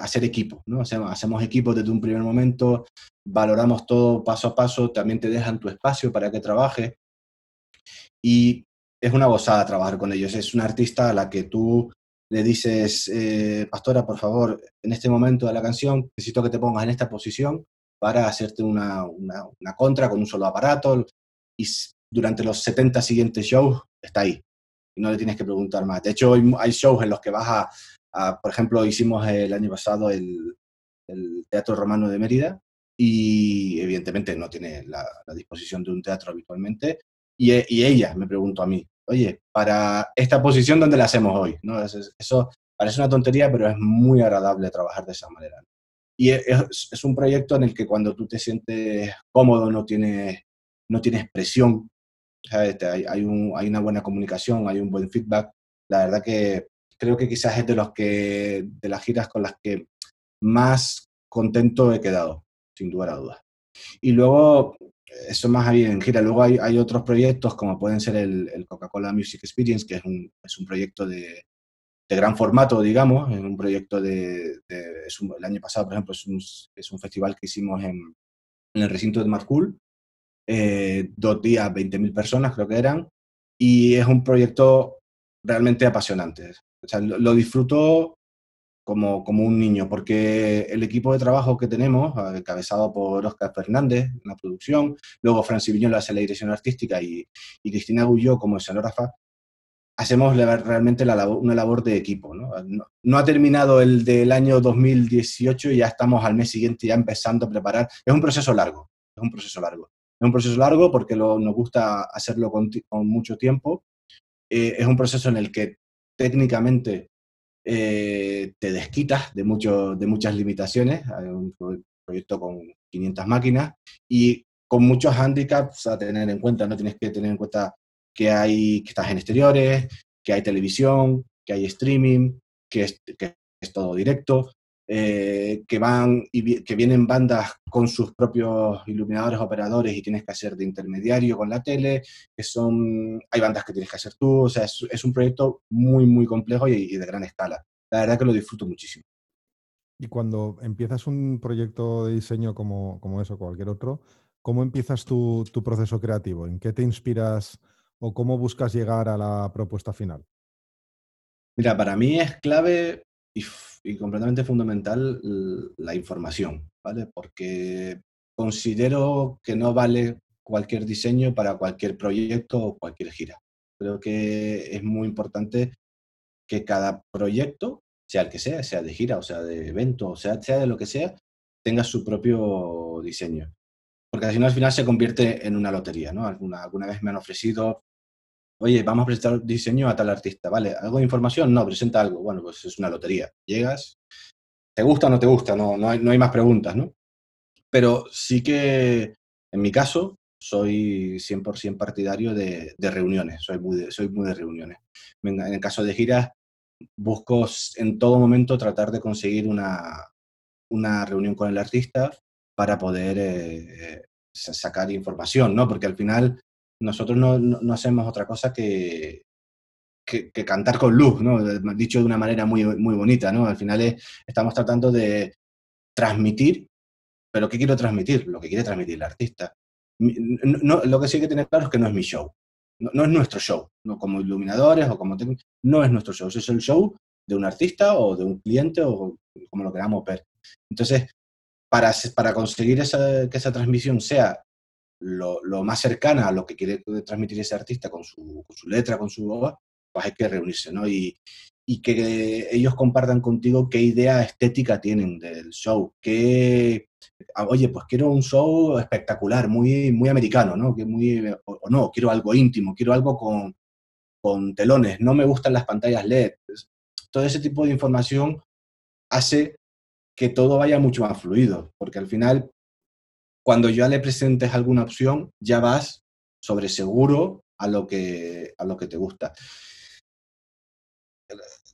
S2: hacer equipo, ¿no? Hacemos, hacemos equipo desde un primer momento, valoramos todo paso a paso, también te dejan tu espacio para que trabajes y es una gozada trabajar con ellos. Es una artista a la que tú le dices, eh, Pastora, por favor, en este momento de la canción necesito que te pongas en esta posición para hacerte una, una, contra con un solo aparato y durante los 70 siguientes shows está ahí. Y no le tienes que preguntar más. De hecho, hay shows en los que vas a, por ejemplo, hicimos el año pasado el, el Teatro Romano de Mérida y evidentemente no tiene la, la disposición de un teatro habitualmente y, ella me preguntó a mí, oye, para esta posición, ¿dónde la hacemos hoy? ¿No? Eso, parece una tontería, pero es muy agradable trabajar de esa manera. Y es, un proyecto en el que cuando tú te sientes cómodo, no tienes, no tienes presión, Hay, hay, un, hay una buena comunicación, hay un buen feedback. La verdad que creo que quizás es de, los que, de las giras con las que más contento he quedado, sin duda a dudas. Y luego eso más ahí en gira. Luego hay, otros proyectos como pueden ser el, Coca-Cola Music Experience, que es un, es un proyecto de, de, gran formato, digamos, es un proyecto de... el año pasado, por ejemplo, es un, es un festival que hicimos en, en, el recinto de Marcool, eh, dos días, 20.000 personas creo que eran, y es un proyecto realmente apasionante. O sea, lo, lo disfruto como, como un niño, porque el equipo de trabajo que tenemos, eh, encabezado por Oscar Fernández en la producción, luego Francis Viñola hace la dirección artística y, y Cristina Gulló como escenógrafa, hacemos realmente la una labor de equipo. ¿no? ¿no? ha terminado el del año 2018 y ya estamos al mes siguiente ya empezando a preparar. Es un proceso largo, es un proceso largo. Es un proceso largo porque nos gusta hacerlo con, mucho tiempo. Eh, es un proceso en el que técnicamente eh, te desquitas de, mucho, de muchas limitaciones. Hay un proyecto con 500 máquinas y con muchos handicaps a tener en cuenta. No tienes que tener en cuenta que, hay, que estás en exteriores, que hay televisión, que hay streaming, que es todo directo. Eh, que van y que vienen bandas con sus propios iluminadores operadores y tienes que hacer de intermediario con la tele, que son, hay bandas que tienes que hacer tú, o sea, es, es un proyecto muy, muy complejo y, de gran escala. La verdad que lo disfruto muchísimo.
S1: Y cuando empiezas un proyecto de diseño como, como eso, cualquier otro, ¿cómo empiezas tu, tu proceso creativo? ¿En qué te inspiras o cómo buscas llegar a la propuesta final?
S2: Mira, para mí es clave y, completamente fundamental la información, ¿vale? Porque considero que no vale cualquier diseño para cualquier proyecto o cualquier gira. Creo que es muy importante que cada proyecto, sea el que sea, sea de gira o sea de evento, o sea, sea de lo que sea, tenga su propio diseño. Porque si no, al final se convierte en una lotería, ¿no? Alguna, alguna vez me han ofrecido oye, vamos a presentar diseño a tal artista, ¿vale? ¿Algo de información? No, presenta algo. Bueno, pues es una lotería. Llegas, ¿te gusta o no te gusta? No, no, hay, no hay más preguntas, ¿no? Pero sí que, en mi caso, soy 100% partidario de, de, reuniones, soy muy de, soy muy de reuniones. En, el caso de giras, busco en todo momento tratar de conseguir una, una reunión con el artista para poder eh, sacar información, ¿no? Porque al final nosotros no, no, hacemos otra cosa que, que, cantar con luz, ¿no? Dicho de una manera muy, muy bonita, ¿no? Al final estamos tratando de transmitir, pero ¿qué quiero transmitir? Lo que quiere transmitir el artista. No, lo que sí hay que tener claro es que no es mi show. No, es nuestro show, no como iluminadores o como no es nuestro show, es el show de un artista o de un cliente o como lo queramos ver. Entonces, para, para conseguir esa, que esa transmisión sea lo, más cercana a lo que quiere transmitir ese artista con su, con su letra, con su voz, pues hay que reunirse, ¿no? Y, y, que ellos compartan contigo qué idea estética tienen del show, qué, ah, oye, pues quiero un show espectacular, muy, muy americano, ¿no? Que muy, o, no, quiero algo íntimo, quiero algo con, con telones, no me gustan las pantallas LED. Todo ese tipo de información hace que todo vaya mucho más fluido, porque al final cuando ya le presentes alguna opción, ya vas sobre seguro a lo que, a lo que te gusta.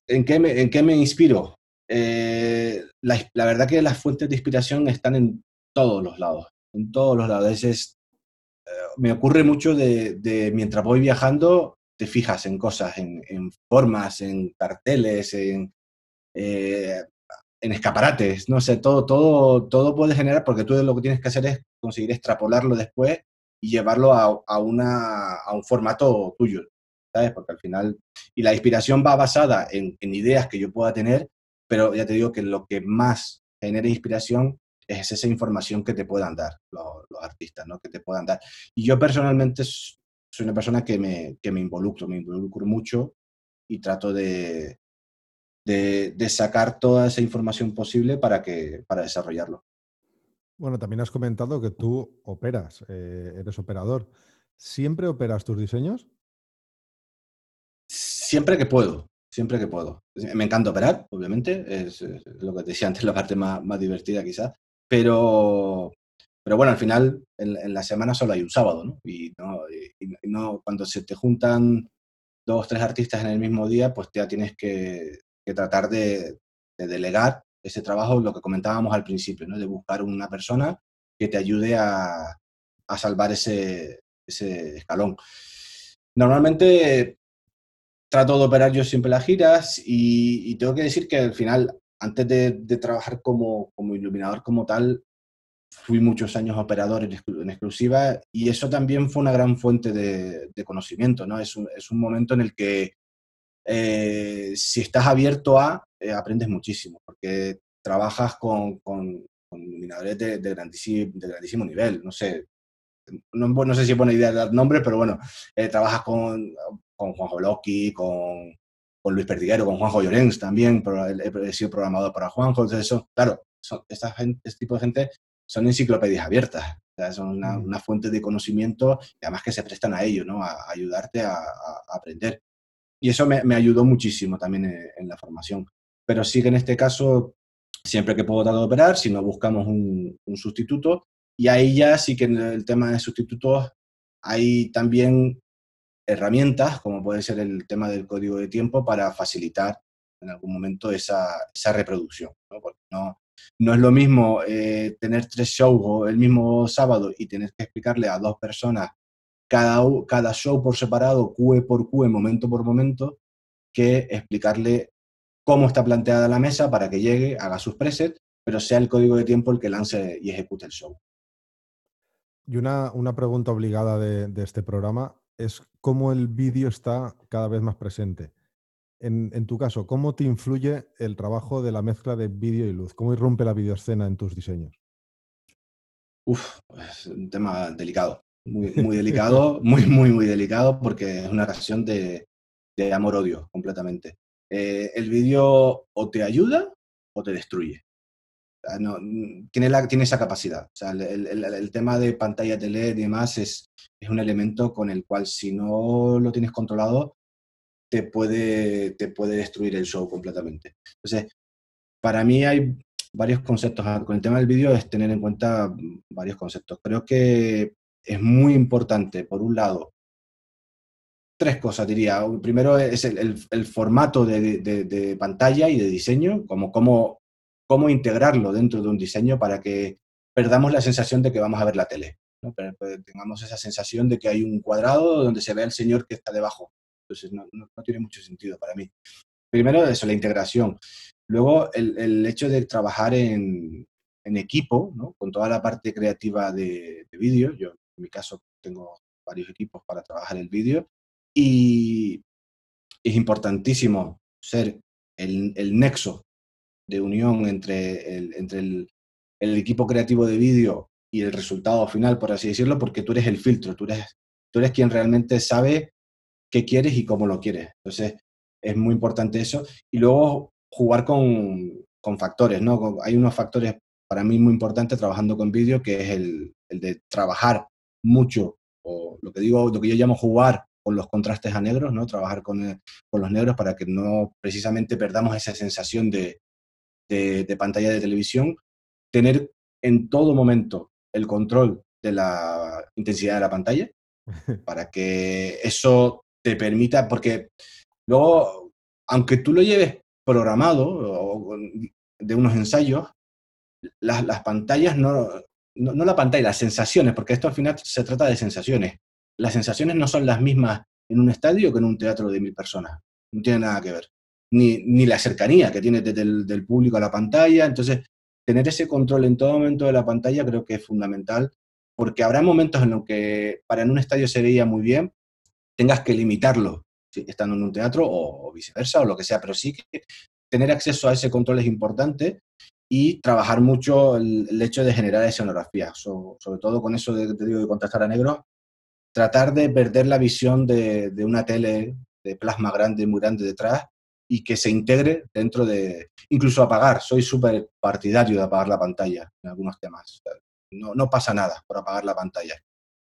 S2: ¿En qué me, en qué me inspiro? Eh, la, verdad que las fuentes de inspiración están en todos los lados, en todos los lados. Es, eh, me ocurre mucho de, mientras voy viajando, te fijas en cosas, en, formas, en carteles, en, eh, en escaparates, no sé, todo, todo, todo puede generar, porque tú lo que tienes que hacer es conseguir extrapolarlo después y llevarlo a, a, una, a un formato tuyo, ¿sabes? Porque al final, y la inspiración va basada en, ideas que yo pueda tener, pero ya te digo que lo que más genera inspiración es esa información que te puedan dar los, los artistas, ¿no? Que te puedan dar. Y yo personalmente soy una persona que me, que me involucro, me involucro mucho y trato de, de, sacar toda esa información posible para, que, para desarrollarlo.
S1: Bueno, también has comentado que tú operas, eh, eres operador. ¿Siempre operas tus diseños?
S2: Siempre que puedo, siempre que puedo. Me encanta operar, obviamente, es, lo que te decía antes, la parte más, más divertida quizás, pero, pero bueno, al final en, la semana solo hay un sábado, ¿no? Y, no, no, cuando se te juntan dos o tres artistas en el mismo día, pues ya tienes que que tratar de, delegar ese trabajo, lo que comentábamos al principio, ¿no? de buscar una persona que te ayude a, salvar ese, ese escalón. Normalmente trato de operar yo siempre las giras y, tengo que decir que al final, antes de, trabajar como, como, iluminador como tal, fui muchos años operador en, exclusiva y eso también fue una gran fuente de, conocimiento, ¿no? Es un, es un, momento en el que eh, si estás abierto a, eh, aprendes muchísimo, porque trabajas con, con, iluminadores de, grandísimo, de, grandísimo, nivel. No sé, no, no, sé si es buena idea dar nombre, pero bueno, eh, trabajas con, con Juanjo Loki, con, con, Luis Perdiguero, con Juanjo Llorens también, pero he, sido programador para Juanjo, entonces eso, claro, son, esta gente, este tipo de gente son enciclopedias abiertas, son una, una, fuente de conocimiento y además que se prestan a ello, ¿no? a, ayudarte a, a, aprender. Y eso me, ayudó muchísimo también en, la formación. Pero sí que en este caso, siempre que puedo tratar de operar, si no buscamos un, sustituto, y ahí ya sí que en el tema de sustitutos hay también herramientas, como puede ser el tema del código de tiempo, para facilitar en algún momento esa, esa reproducción. ¿no? No, no es lo mismo eh, tener tres shows el mismo sábado y tener que explicarle a dos personas cada, cada show por separado, QE por QE, momento por momento, que explicarle cómo está planteada la mesa para que llegue, haga sus presets, pero sea el código de tiempo el que lance y ejecute el show.
S1: Y una, una pregunta obligada de, de, este programa es cómo el vídeo está cada vez más presente. En, en, tu caso, ¿cómo te influye el trabajo de la mezcla de vídeo y luz? ¿Cómo irrumpe la videoescena en tus diseños?
S2: Uf, es un tema delicado muy, muy delicado, muy, muy, muy delicado, porque es una canción de, de amor-odio completamente. Eh, el vídeo o te ayuda o te destruye. no, tiene, la, tiene esa capacidad. O sea, el, el, el, tema de pantalla tele y demás es, es un elemento con el cual si no lo tienes controlado, te puede, te puede destruir el show completamente. Entonces, para mí hay varios conceptos. Con el tema del vídeo es tener en cuenta varios conceptos. Creo que es muy importante, por un lado, tres cosas diría. Primero es el, formato de, pantalla y de diseño, como cómo, cómo integrarlo dentro de un diseño para que perdamos la sensación de que vamos a ver la tele. ¿no? Pero, pues, tengamos esa sensación de que hay un cuadrado donde se ve el señor que está debajo. Entonces no, tiene mucho sentido para mí. Primero eso, la integración. Luego el, hecho de trabajar en, equipo, ¿no? con toda la parte creativa de, de vídeo. Yo en mi caso tengo varios equipos para trabajar el vídeo y es importantísimo ser el, el nexo de unión entre, el, entre el, el equipo creativo de vídeo y el resultado final, por así decirlo, porque tú eres el filtro, tú eres, tú eres quien realmente sabe qué quieres y cómo lo quieres. Entonces, es muy importante eso. Y luego jugar con, con factores, ¿no? Hay unos factores para mí muy importantes trabajando con vídeo, que es el, el de trabajar mucho, o lo que digo, lo que yo llamo jugar con los contrastes a negros, ¿no? Trabajar con, eh, con los negros para que no precisamente perdamos esa sensación de, de, pantalla de televisión. Tener en todo momento el control de la intensidad de la pantalla, para que eso te permita, porque luego, aunque tú lo lleves programado de unos ensayos, las, pantallas no, no, la pantalla, las sensaciones, porque esto al final se trata de sensaciones. Las sensaciones no son las mismas en un estadio que en un teatro de mil personas. No tiene nada que ver. Ni, ni la cercanía que tiene desde el del público a la pantalla. Entonces, tener ese control en todo momento de la pantalla creo que es fundamental, porque habrá momentos en los que para en un estadio se veía muy bien, tengas que limitarlo estando en un teatro o, viceversa o lo que sea, pero sí que tener acceso a ese control es importante y trabajar mucho el, hecho de generar escenografía, sobre todo con eso de, te digo, de contestar a negro, tratar de perder la visión de, de una tele de plasma grande, muy grande detrás y que se integre dentro de, incluso apagar, soy súper partidario de apagar la pantalla en algunos temas. No, no pasa nada por apagar la pantalla.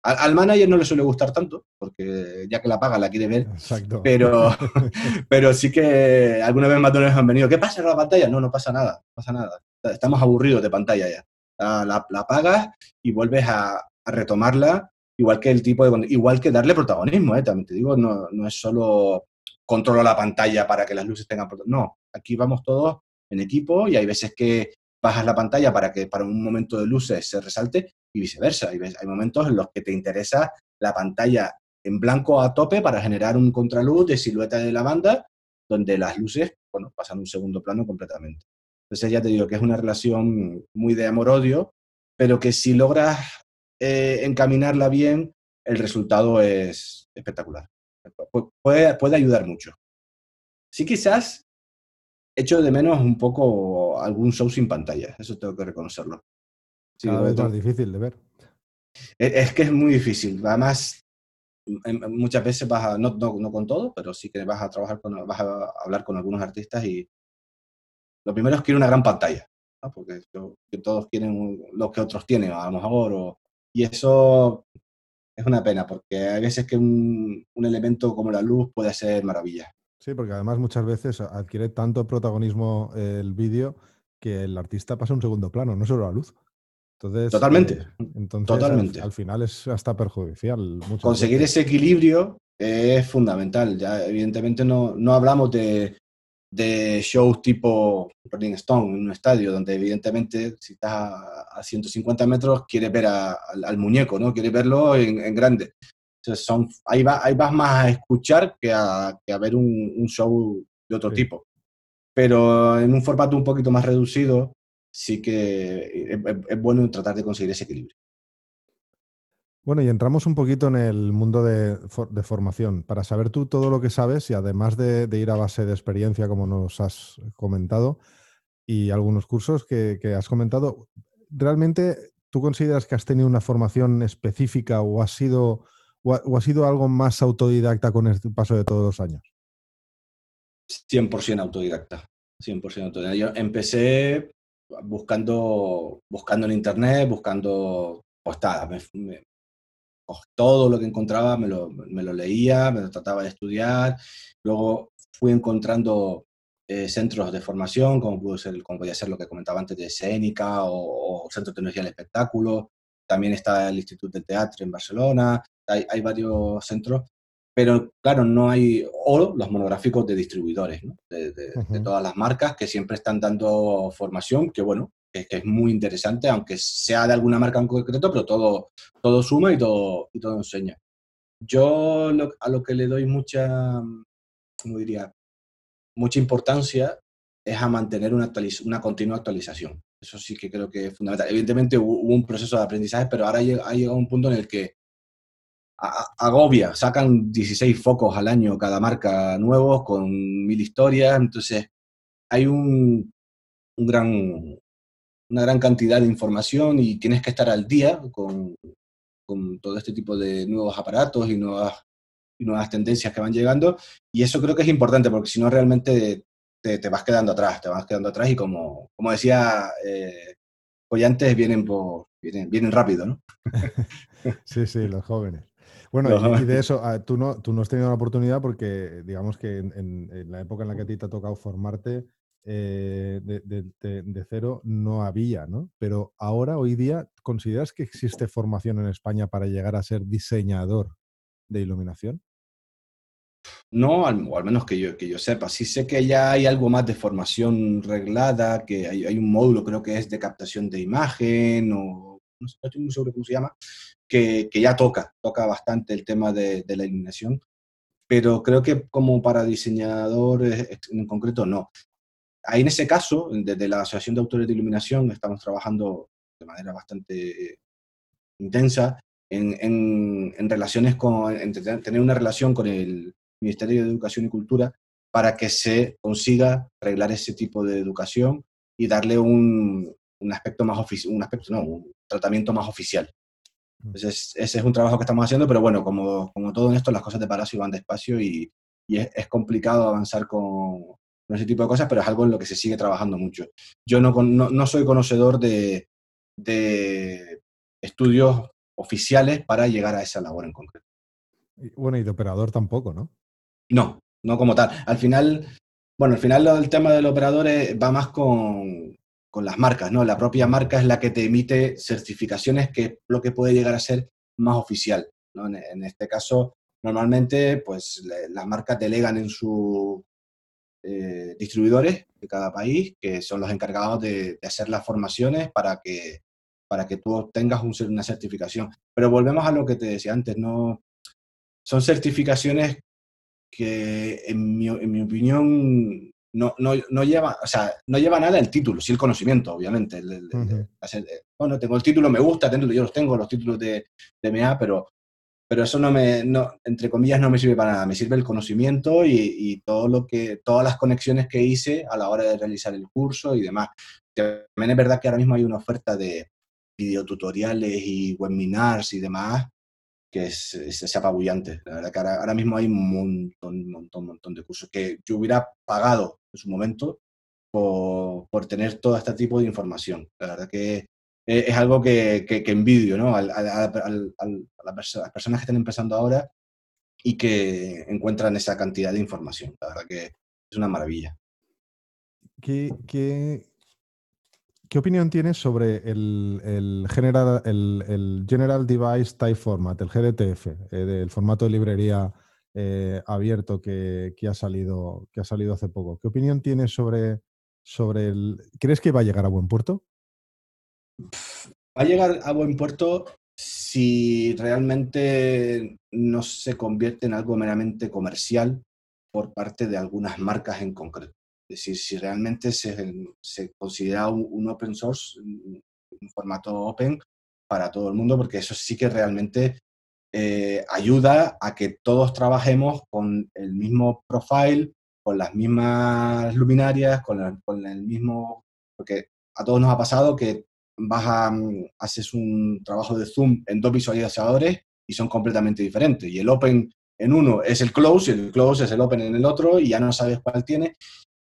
S2: Al, manager no le suele gustar tanto, porque ya que la paga la quiere ver. Exacto. Pero, pero sí que alguna vez más han venido. ¿Qué pasa con la pantalla? No, no pasa nada, no pasa nada. Estamos aburridos de pantalla ya. La, apagas y vuelves a, a, retomarla, igual que el tipo de. Igual que darle protagonismo, ¿eh? también te digo, no, no es solo controlo la pantalla para que las luces tengan... No, aquí vamos todos en equipo y hay veces que bajas la pantalla para que para un momento de luces se resalte y viceversa. Hay, hay momentos en los que te interesa la pantalla en blanco a tope para generar un contraluz de silueta de la banda donde las luces bueno, pasan un segundo plano completamente. Entonces ya te digo que es una relación muy de amor-odio, pero que si logras eh, encaminarla bien, el resultado es espectacular puede, puede ayudar mucho. Sí, quizás echo de menos un poco algún show sin pantalla, eso tengo que reconocerlo.
S1: Sí, es más difícil de ver.
S2: E, es, que es muy difícil. Además, muchas veces vas a, no, no, con todo, pero sí que vas a trabajar con, vas a hablar con algunos artistas y lo primero es que una gran pantalla, porque que todos quieren lo que otros tienen, a lo mejor, y eso es una pena, porque hay veces que un, elemento como la luz puede hacer maravillas.
S1: Sí, porque además muchas veces adquiere tanto protagonismo el vídeo que el artista pasa un segundo plano, no solo la luz. Entonces,
S2: Totalmente.
S1: Eh, entonces Totalmente. Al, final es hasta perjudicial.
S2: Conseguir ese equilibrio es fundamental. Ya, evidentemente, no, no hablamos de, de shows tipo Rolling Stone en un estadio, donde evidentemente si estás a, 150 metros quieres ver al, muñeco, ¿no? Quieres verlo en, grande. Entonces son, ahí, va, ahí vas más a escuchar que a, que a ver un, show de otro tipo. Pero en un formato un poquito más reducido, sí que es bueno tratar de conseguir ese equilibrio.
S1: Bueno, y entramos un poquito en el mundo de, formación. Para saber tú todo lo que sabes y además de, ir a base de experiencia, como nos has comentado, y algunos cursos que, has comentado, ¿realmente tú consideras que has tenido una formación específica o ha sido, o ha, sido algo más autodidacta con el paso de todos los años?
S2: 100% autodidacta. 100% autodidacta. Yo empecé buscando, buscando en internet, buscando postadas. Todo lo que encontraba me lo, me lo, leía, me lo trataba de estudiar. Luego fui encontrando eh, centros de formación, como, pudo ser, como podía ser lo que comentaba antes de escénica o, Centro de Tecnología del Espectáculo. También está el Instituto de Teatro en Barcelona. Hay, hay, varios centros, pero claro, no hay, o los monográficos de distribuidores, ¿no? de, de todas las marcas que siempre están dando formación, que bueno, que, es muy interesante, aunque sea de alguna marca en concreto, pero todo, todo suma y todo, y todo enseña. Yo a lo que le doy mucha, ¿cómo diría? Mucha importancia es a mantener una, una continua actualización. Eso sí que creo que es fundamental. Evidentemente hubo, un proceso de aprendizaje, pero ahora ha llegado un punto en el que agobia, sacan 16 focos al año cada marca nuevos con mil historias, entonces hay un, un gran, una gran cantidad de información y tienes que estar al día con, con todo este tipo de nuevos aparatos y nuevas, y nuevas tendencias que van llegando. Y eso creo que es importante porque si no realmente te, te, vas quedando atrás, te vas quedando atrás y como, como decía eh, Collantes, vienen, por, vienen, vienen rápido, ¿no?
S1: sí, sí, los jóvenes. Bueno, y, de eso, ah, tú no, tú no has tenido la oportunidad porque, digamos que en, en, la época en la que a ti te ha tocado formarte, eh, de, cero no había, ¿no? Pero ahora, hoy día, ¿consideras que existe formación en España para llegar a ser diseñador de iluminación?
S2: No, al, o al menos que yo, que yo sepa. Sí sé que ya hay algo más de formación reglada, que hay, hay un módulo, creo que es de captación de imagen, o no, sé, no estoy muy seguro cómo se llama, que, que, ya toca, toca bastante el tema de, de, la iluminación. Pero creo que como para diseñadores en concreto, no. Ahí en ese caso, desde la Asociación de Autores de Iluminación, estamos trabajando de manera bastante intensa en, en, en relaciones con, en tener una relación con el Ministerio de Educación y Cultura para que se consiga arreglar ese tipo de educación y darle un, un aspecto más oficial, un aspecto, no, un tratamiento más oficial. Mm. Entonces, ese es un trabajo que estamos haciendo, pero bueno, como, como todo en esto, las cosas de Palacio van despacio y, y es, es, complicado avanzar con, con, ese tipo de cosas, pero es algo en lo que se sigue trabajando mucho. Yo no, no, no soy conocedor de, de estudios oficiales para llegar a esa labor en concreto.
S1: Bueno, y de operador tampoco, ¿no?
S2: No, no como tal. Al final, bueno, al final el tema del operador va más con, con las marcas, ¿no? La propia marca es la que te emite certificaciones, que es lo que puede llegar a ser más oficial, ¿no? En, en este caso, normalmente, pues las marcas delegan en sus eh, distribuidores de cada país, que son los encargados de, de, hacer las formaciones para que, para que tú obtengas un, una certificación. Pero volvemos a lo que te decía antes, ¿no? Son certificaciones que en mi, en mi opinión no, no, no, lleva, o sea, no lleva nada el título, sí el conocimiento, obviamente. El, el, uh -huh. el, bueno, tengo el título, me gusta, tengo, yo los tengo, los títulos de, de MA, pero, pero eso no me, no, entre comillas, no me sirve para nada. Me sirve el conocimiento y, y, todo lo que, todas las conexiones que hice a la hora de realizar el curso y demás. También es verdad que ahora mismo hay una oferta de videotutoriales y webinars y demás que es, es, es, apabullante. La verdad que ahora, ahora, mismo hay un montón, montón, montón de cursos que yo hubiera pagado en su momento por, por tener todo este tipo de información. La verdad que es, es algo que, que, envidio ¿no? Al, a las personas que están empezando ahora y que encuentran esa cantidad de información. La verdad que es una maravilla.
S1: ¿Qué, qué, ¿Qué opinión tienes sobre el, el, general, el, el, General Device Type Format, el GDTF, eh, del formato de librería eh, abierto que, que, ha salido, que ha salido hace poco? ¿Qué opinión tienes sobre, sobre el... ¿Crees que va a llegar a buen puerto?
S2: Va a llegar a buen puerto si realmente no se convierte en algo meramente comercial por parte de algunas marcas en concreto. Es decir, si realmente se, se considera un, un, open source, un, formato open para todo el mundo, porque eso sí que realmente eh, ayuda a que todos trabajemos con el mismo profile, con las mismas luminarias, con, la, con el mismo... Porque a todos nos ha pasado que vas a, haces un trabajo de Zoom en dos visualizadores y son completamente diferentes. Y el open en uno es el close y el close es el open en el otro y ya no sabes cuál tiene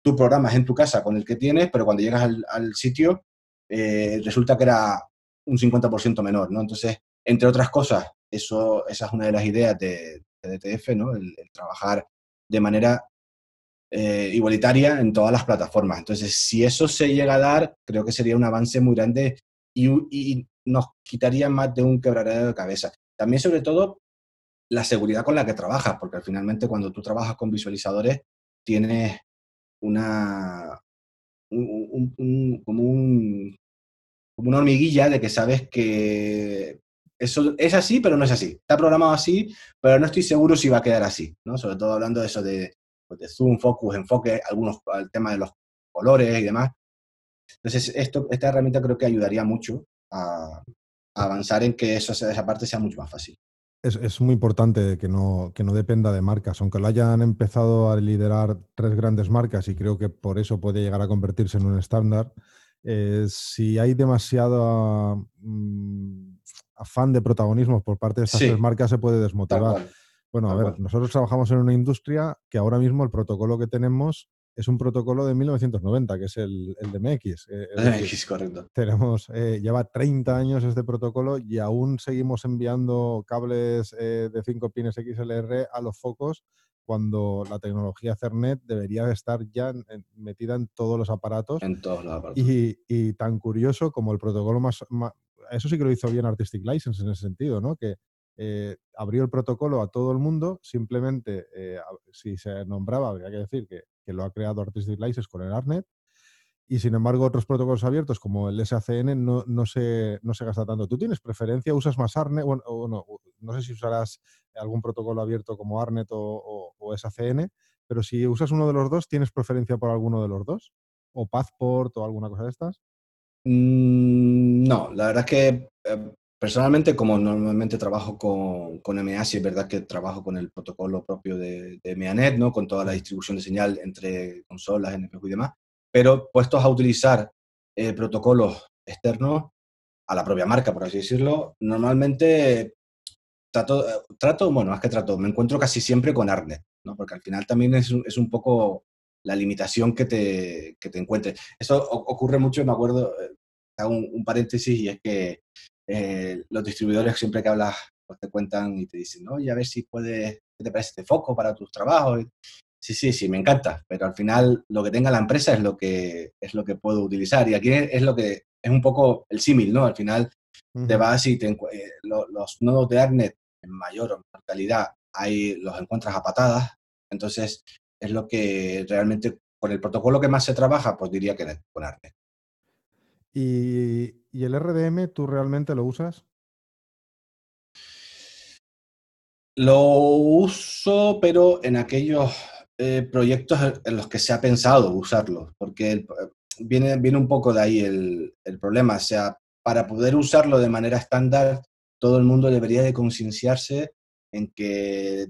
S2: tú programas en tu casa con el que tienes, pero cuando llegas al, sitio eh, resulta que era un 50% menor, ¿no? Entonces, entre otras cosas, eso, esa es una de las ideas de, DTF, ¿no? El, trabajar de manera eh, igualitaria en todas las plataformas. Entonces, si eso se llega a dar, creo que sería un avance muy grande y, y nos quitaría más de un quebradero de cabeza. También, sobre todo, la seguridad con la que trabajas, porque finalmente cuando tú trabajas con visualizadores, tienes una, un, un, un, como, un, como una hormiguilla de que sabes que eso es así, pero no es así. Está programado así, pero no estoy seguro si va a quedar así, ¿no? Sobre todo hablando de eso de, de zoom, focus, enfoque, algunos, el tema de los colores y demás. Entonces, esto, esta herramienta creo que ayudaría mucho a, a avanzar en que eso, esa parte sea mucho más fácil.
S1: Es, es, muy importante que no, que no dependa de marcas, aunque lo hayan empezado a liderar tres grandes marcas y creo que por eso puede llegar a convertirse en un estándar. Eh, si hay demasiado mm, afán de protagonismo por parte de estas sí. tres marcas, se puede desmotivar. Bueno, a ver, nosotros trabajamos en una industria que ahora mismo el protocolo que tenemos es un protocolo de 1990, que es el, el de MX.
S2: Eh, MX, correcto.
S1: Tenemos, eh, lleva 30 años este protocolo y aún seguimos enviando cables eh, de 5 pines XLR a los focos cuando la tecnología Ethernet debería estar ya en, en, metida en todos los aparatos.
S2: En todos los aparatos.
S1: Y, y tan curioso como el protocolo más, más, Eso sí que lo hizo bien Artistic License en ese sentido, ¿no? Que eh, abrió el protocolo a todo el mundo, simplemente eh, si se nombraba, habría que decir que, lo ha creado Artistic License con el ARNET, y sin embargo otros protocolos abiertos como el SACN no, no, se, no se gasta tanto. ¿Tú tienes preferencia? ¿Usas más ARNET? Bueno, no, no sé si usarás algún protocolo abierto como ARNET o, o, SACN, pero si usas uno de los dos, ¿tienes preferencia por alguno de los dos? ¿O Passport o alguna cosa de estas?
S2: Mm, no, la verdad es que eh, personalmente, como normalmente trabajo con, con MA, es verdad que trabajo con el protocolo propio de, de ¿no? con toda la distribución de señal entre consolas, NPU y demás pero puestos a utilizar eh, protocolos externos a la propia marca, por así decirlo, normalmente trato, trato, bueno, es que trato, me encuentro casi siempre con Arnet, ¿no? porque al final también es, es un poco la limitación que te, que te encuentres. Eso ocurre mucho, me acuerdo, eh, hago un, paréntesis, y es que los distribuidores siempre que hablas, pues te cuentan y te dicen, oye, a ver si puedes, ¿qué te parece este foco para tus trabajos? Sí, sí, sí, me encanta, pero al final lo que tenga la empresa es lo que, es lo que puedo utilizar. Y aquí es lo que es un poco el símil, ¿no? Al final te vas y te, eh, los, nodos de ARNET en mayor o menor calidad ahí los encuentras a patadas. Entonces, es lo que realmente, con el protocolo que más se trabaja, pues diría que con ARNET.
S1: ¿Y, ¿Y el RDM tú realmente lo usas?
S2: Lo uso, pero en aquellos eh, proyectos en los que se ha pensado usarlo, porque viene, viene un poco de ahí el, el, problema. O sea, para poder usarlo de manera estándar, todo el mundo debería de concienciarse en que,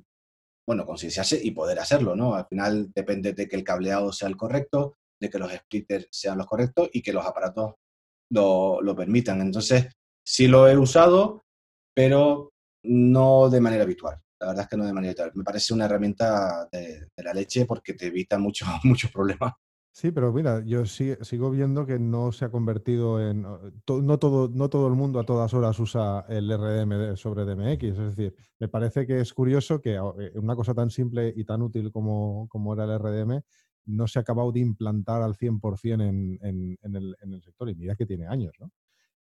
S2: bueno, concienciarse y poder hacerlo, ¿no? Al final depende de que el cableado sea el correcto, de que los splitters sean los correctos y que los aparatos lo, lo permitan. Entonces, sí lo he usado, pero no de manera habitual. La verdad es que no de manera tal. Me parece una herramienta de, la leche porque te evita muchos muchos problemas.
S1: Sí, pero mira, yo sigo viendo que no se ha convertido en... no, todo, no todo el mundo a todas horas usa el RDM sobre DMX. Es decir, me parece que es curioso que eh, una cosa tan simple y tan útil como, como era el RDM no se ha acabado de implantar al 100% en, en, en, el, en el sector. Y mira que tiene años, ¿no?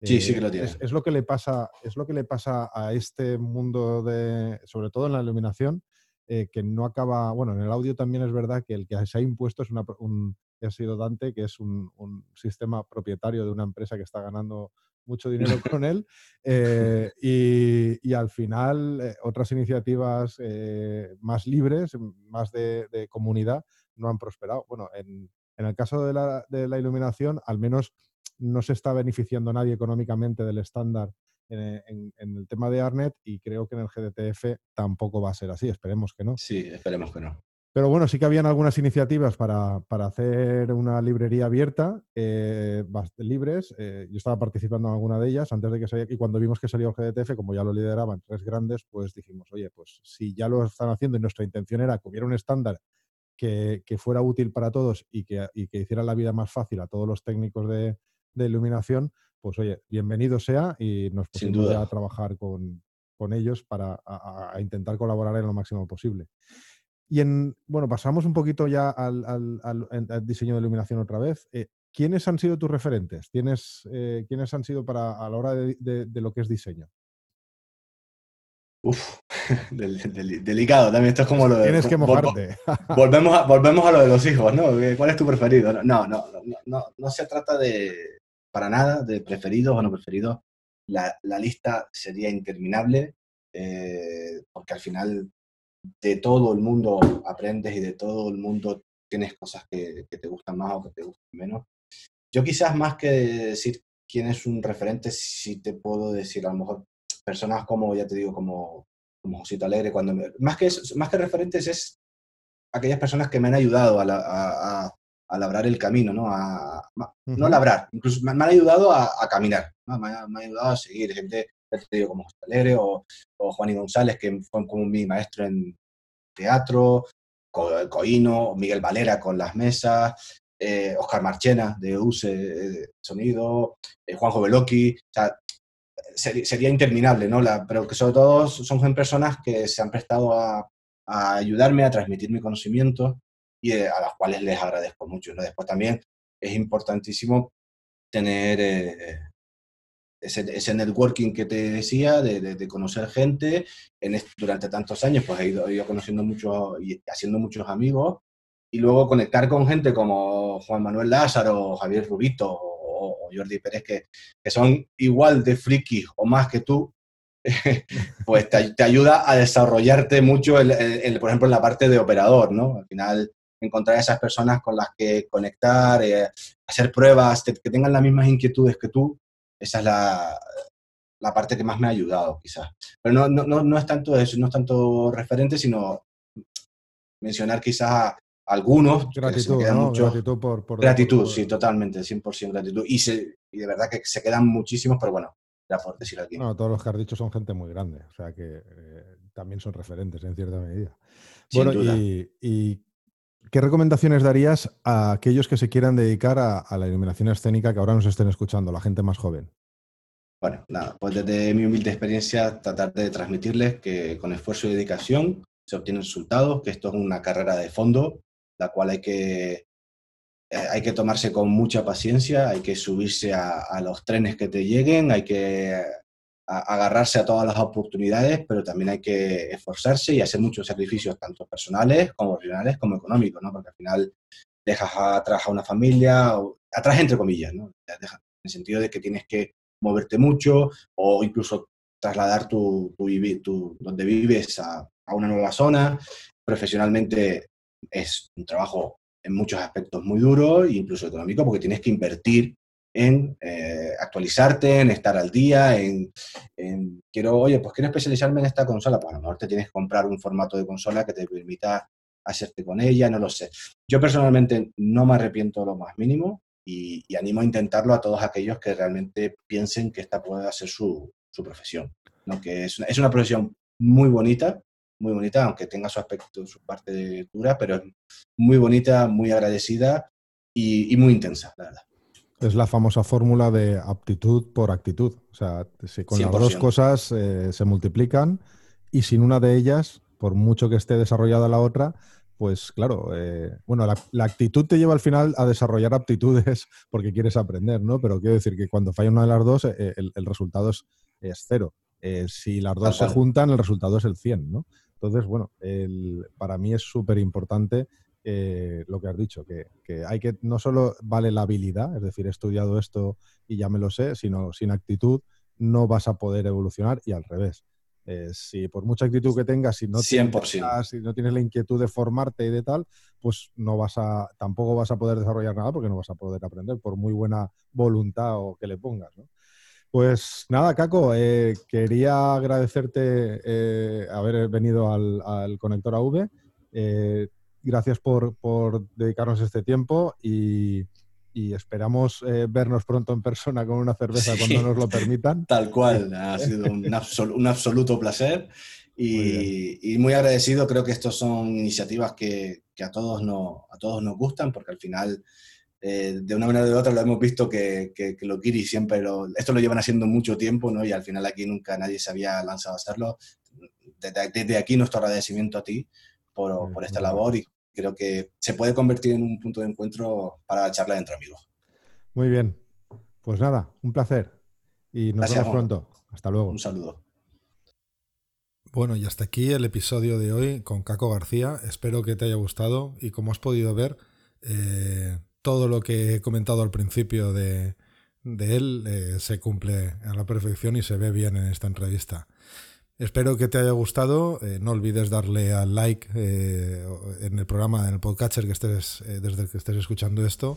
S2: Sí, sí que lo tiene.
S1: Es, lo que le pasa, es lo que le pasa a este mundo de, sobre todo en la iluminación, eh, que no acaba, bueno, en el audio también es verdad que el que se ha impuesto es una, un, ha sido Dante, que es un, sistema propietario de una empresa que está ganando mucho dinero con él. Eh, y, al final, eh, otras iniciativas más libres, más de, comunidad, no han prosperado. Bueno, en, en el caso de la, de la iluminación, al menos no se está beneficiando nadie económicamente del estándar en, el tema de ARNET y creo que en el GDTF tampoco va a ser así, esperemos que no.
S2: Sí, esperemos que no.
S1: Pero bueno, sí que habían algunas iniciativas para, hacer una librería abierta, eh, libres. Eh, yo estaba participando en alguna de ellas antes de que saliera, y cuando vimos que salió el GDTF, como ya lo lideraban tres grandes, pues dijimos, oye, pues si ya lo están haciendo y nuestra intención era que hubiera un estándar que, fuera útil para todos y que, y que hiciera la vida más fácil a todos los técnicos de, de iluminación, pues oye, bienvenido sea y nos pusimos a trabajar con, ellos para intentar colaborar en lo máximo posible. Y en, bueno, pasamos un poquito ya al, diseño de iluminación otra vez. Eh, ¿Quiénes han sido tus referentes? ¿Quiénes, eh, ¿Quiénes han sido para a la hora de, lo que es diseño?
S2: Uf, delicado también. Esto es como lo de.
S1: Tienes que mojarte.
S2: volvemos, a, volvemos a lo de los hijos, ¿no? ¿Cuál es tu preferido? No, no, no, no, no se trata de, para nada de preferidos o no preferidos. La, lista sería interminable eh, porque al final de todo el mundo aprendes y de todo el mundo tienes cosas que, te gustan más o que te gustan menos. Yo quizás más que decir quién es un referente, sí te puedo decir a lo mejor personas como, ya te digo, como, como Josito Alegre, cuando más, que, más que referentes es aquellas personas que me han ayudado a, a labrar el camino, ¿no? A, No labrar, incluso me, han ayudado a, caminar, ¿no? me, han ayudado a seguir gente, te como José Alegre o, o Juan y González, que fue como mi maestro en teatro, Coino, Miguel Valera con las mesas, eh, Oscar Marchena de USE Sonido, eh, Juanjo Veloqui, o sea, sería, interminable, ¿no? La, pero que sobre todo son personas que se han prestado a, a ayudarme a transmitir mi conocimiento y eh, a las cuales les agradezco mucho. ¿no? Después también es importantísimo tener, eh, ese, networking que te decía, de, conocer gente. En durante tantos años, pues he ido, he ido conociendo muchos y haciendo muchos amigos. Y luego conectar con gente como Juan Manuel Lázaro, Javier Rubito o, Jordi Pérez, que, que, son igual de frikis o más que tú, pues te, te, ayuda a desarrollarte mucho, el, por ejemplo, en la parte de operador, ¿no? Al final, encontrar esas personas con las que conectar, eh, hacer pruebas, que tengan las mismas inquietudes que tú, esa es la, la parte que más me ha ayudado, quizás. Pero no, no, no, es tanto eso, no es tanto referente, sino mencionar quizás algunos.
S1: Gratitud, ¿no?
S2: gratitud por, Gratitud, sí, totalmente, 100% gratitud. Y, se, y de verdad que se quedan muchísimos, pero bueno, ya por decir aquí.
S1: No, todos los que has dicho son gente muy grande, o sea que eh, también son referentes en cierta medida. bueno, Y, y, ¿qué recomendaciones darías a aquellos que se quieran dedicar a, la iluminación escénica que ahora nos estén escuchando, la gente más joven?
S2: Bueno, nada, pues desde mi humilde experiencia tratar de transmitirles que con esfuerzo y dedicación se obtienen resultados, que esto es una carrera de fondo, la cual hay que, eh, hay que tomarse con mucha paciencia, hay que subirse a, los trenes que te lleguen, hay que agarrarse a todas las oportunidades, pero también hay que esforzarse y hacer muchos sacrificios, tanto personales como regionales como económicos, ¿no? Porque al final dejas atrás a una familia, atrás entre comillas, ¿no? en el sentido de que tienes que moverte mucho o incluso trasladar tu, donde vives a una nueva zona. Profesionalmente es un trabajo en muchos aspectos muy duro incluso económico porque tienes que invertir en eh, actualizarte, en estar al día, en, quiero, oye, pues quiero especializarme en esta consola, pues a lo mejor te tienes que comprar un formato de consola que te permita hacerte con ella, no lo sé. Yo personalmente no me arrepiento lo más mínimo y, animo a intentarlo a todos aquellos que realmente piensen que esta puede ser su, su profesión, ¿no? que es una, es una profesión muy bonita, muy bonita, aunque tenga su aspecto, su parte dura, pero es muy bonita, muy agradecida y, y muy intensa, la verdad.
S1: Es la famosa fórmula de aptitud por actitud. O sea, si con las dos cosas eh, se multiplican y sin una de ellas, por mucho que esté desarrollada la otra, pues claro, eh, bueno, la, actitud te lleva al final a desarrollar aptitudes porque quieres aprender, ¿no? Pero quiero decir que cuando falla una de las dos, eh, el, resultado es, cero. si las dos se juntan, el resultado es el 100, ¿no? Entonces, bueno, para mí es súper importante eh, lo que has dicho, que, hay que, no solo vale la habilidad, es decir, he estudiado esto y ya me lo sé, sino sin actitud no vas a poder evolucionar y al revés. Eh, si por mucha actitud que tengas, si no, Tienes, si no tienes la inquietud de formarte y de tal, pues no vas a, tampoco vas a poder desarrollar nada porque no vas a poder aprender, por muy buena voluntad o que le pongas. Pues nada, Caco, eh, quería agradecerte haber venido al, al Conector AV gracias por, dedicarnos este tiempo y, esperamos eh, vernos pronto en persona con una cerveza cuando nos lo permitan.
S2: Tal cual, ha sido un, absoluto placer y muy, agradecido. Creo que estas son iniciativas que, a, todos no, a todos nos gustan porque al final... Eh, de una manera o de otra lo hemos visto que, que, que lo Kiri siempre lo, esto lo llevan haciendo mucho tiempo, ¿no? Y al final aquí nunca nadie se había lanzado a hacerlo. Desde, aquí nuestro agradecimiento a ti por, por esta labor y creo que se puede convertir en un punto de encuentro para la charla entre amigos.
S1: Muy bien. Pues nada, un placer. Y nos vemos pronto. Hasta luego.
S2: Un saludo.
S1: Bueno, y hasta aquí el episodio de hoy con Caco García. Espero que te haya gustado y como has podido ver, eh, todo lo que he comentado al principio de, de él eh, se cumple a la perfección y se ve bien en esta entrevista. Espero que te haya gustado. Eh, no olvides darle al like eh, en el programa, en el podcatcher que estés, desde el que estés escuchando esto.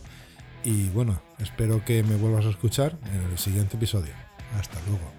S1: Y bueno, espero que me vuelvas a escuchar en el siguiente episodio. Hasta luego.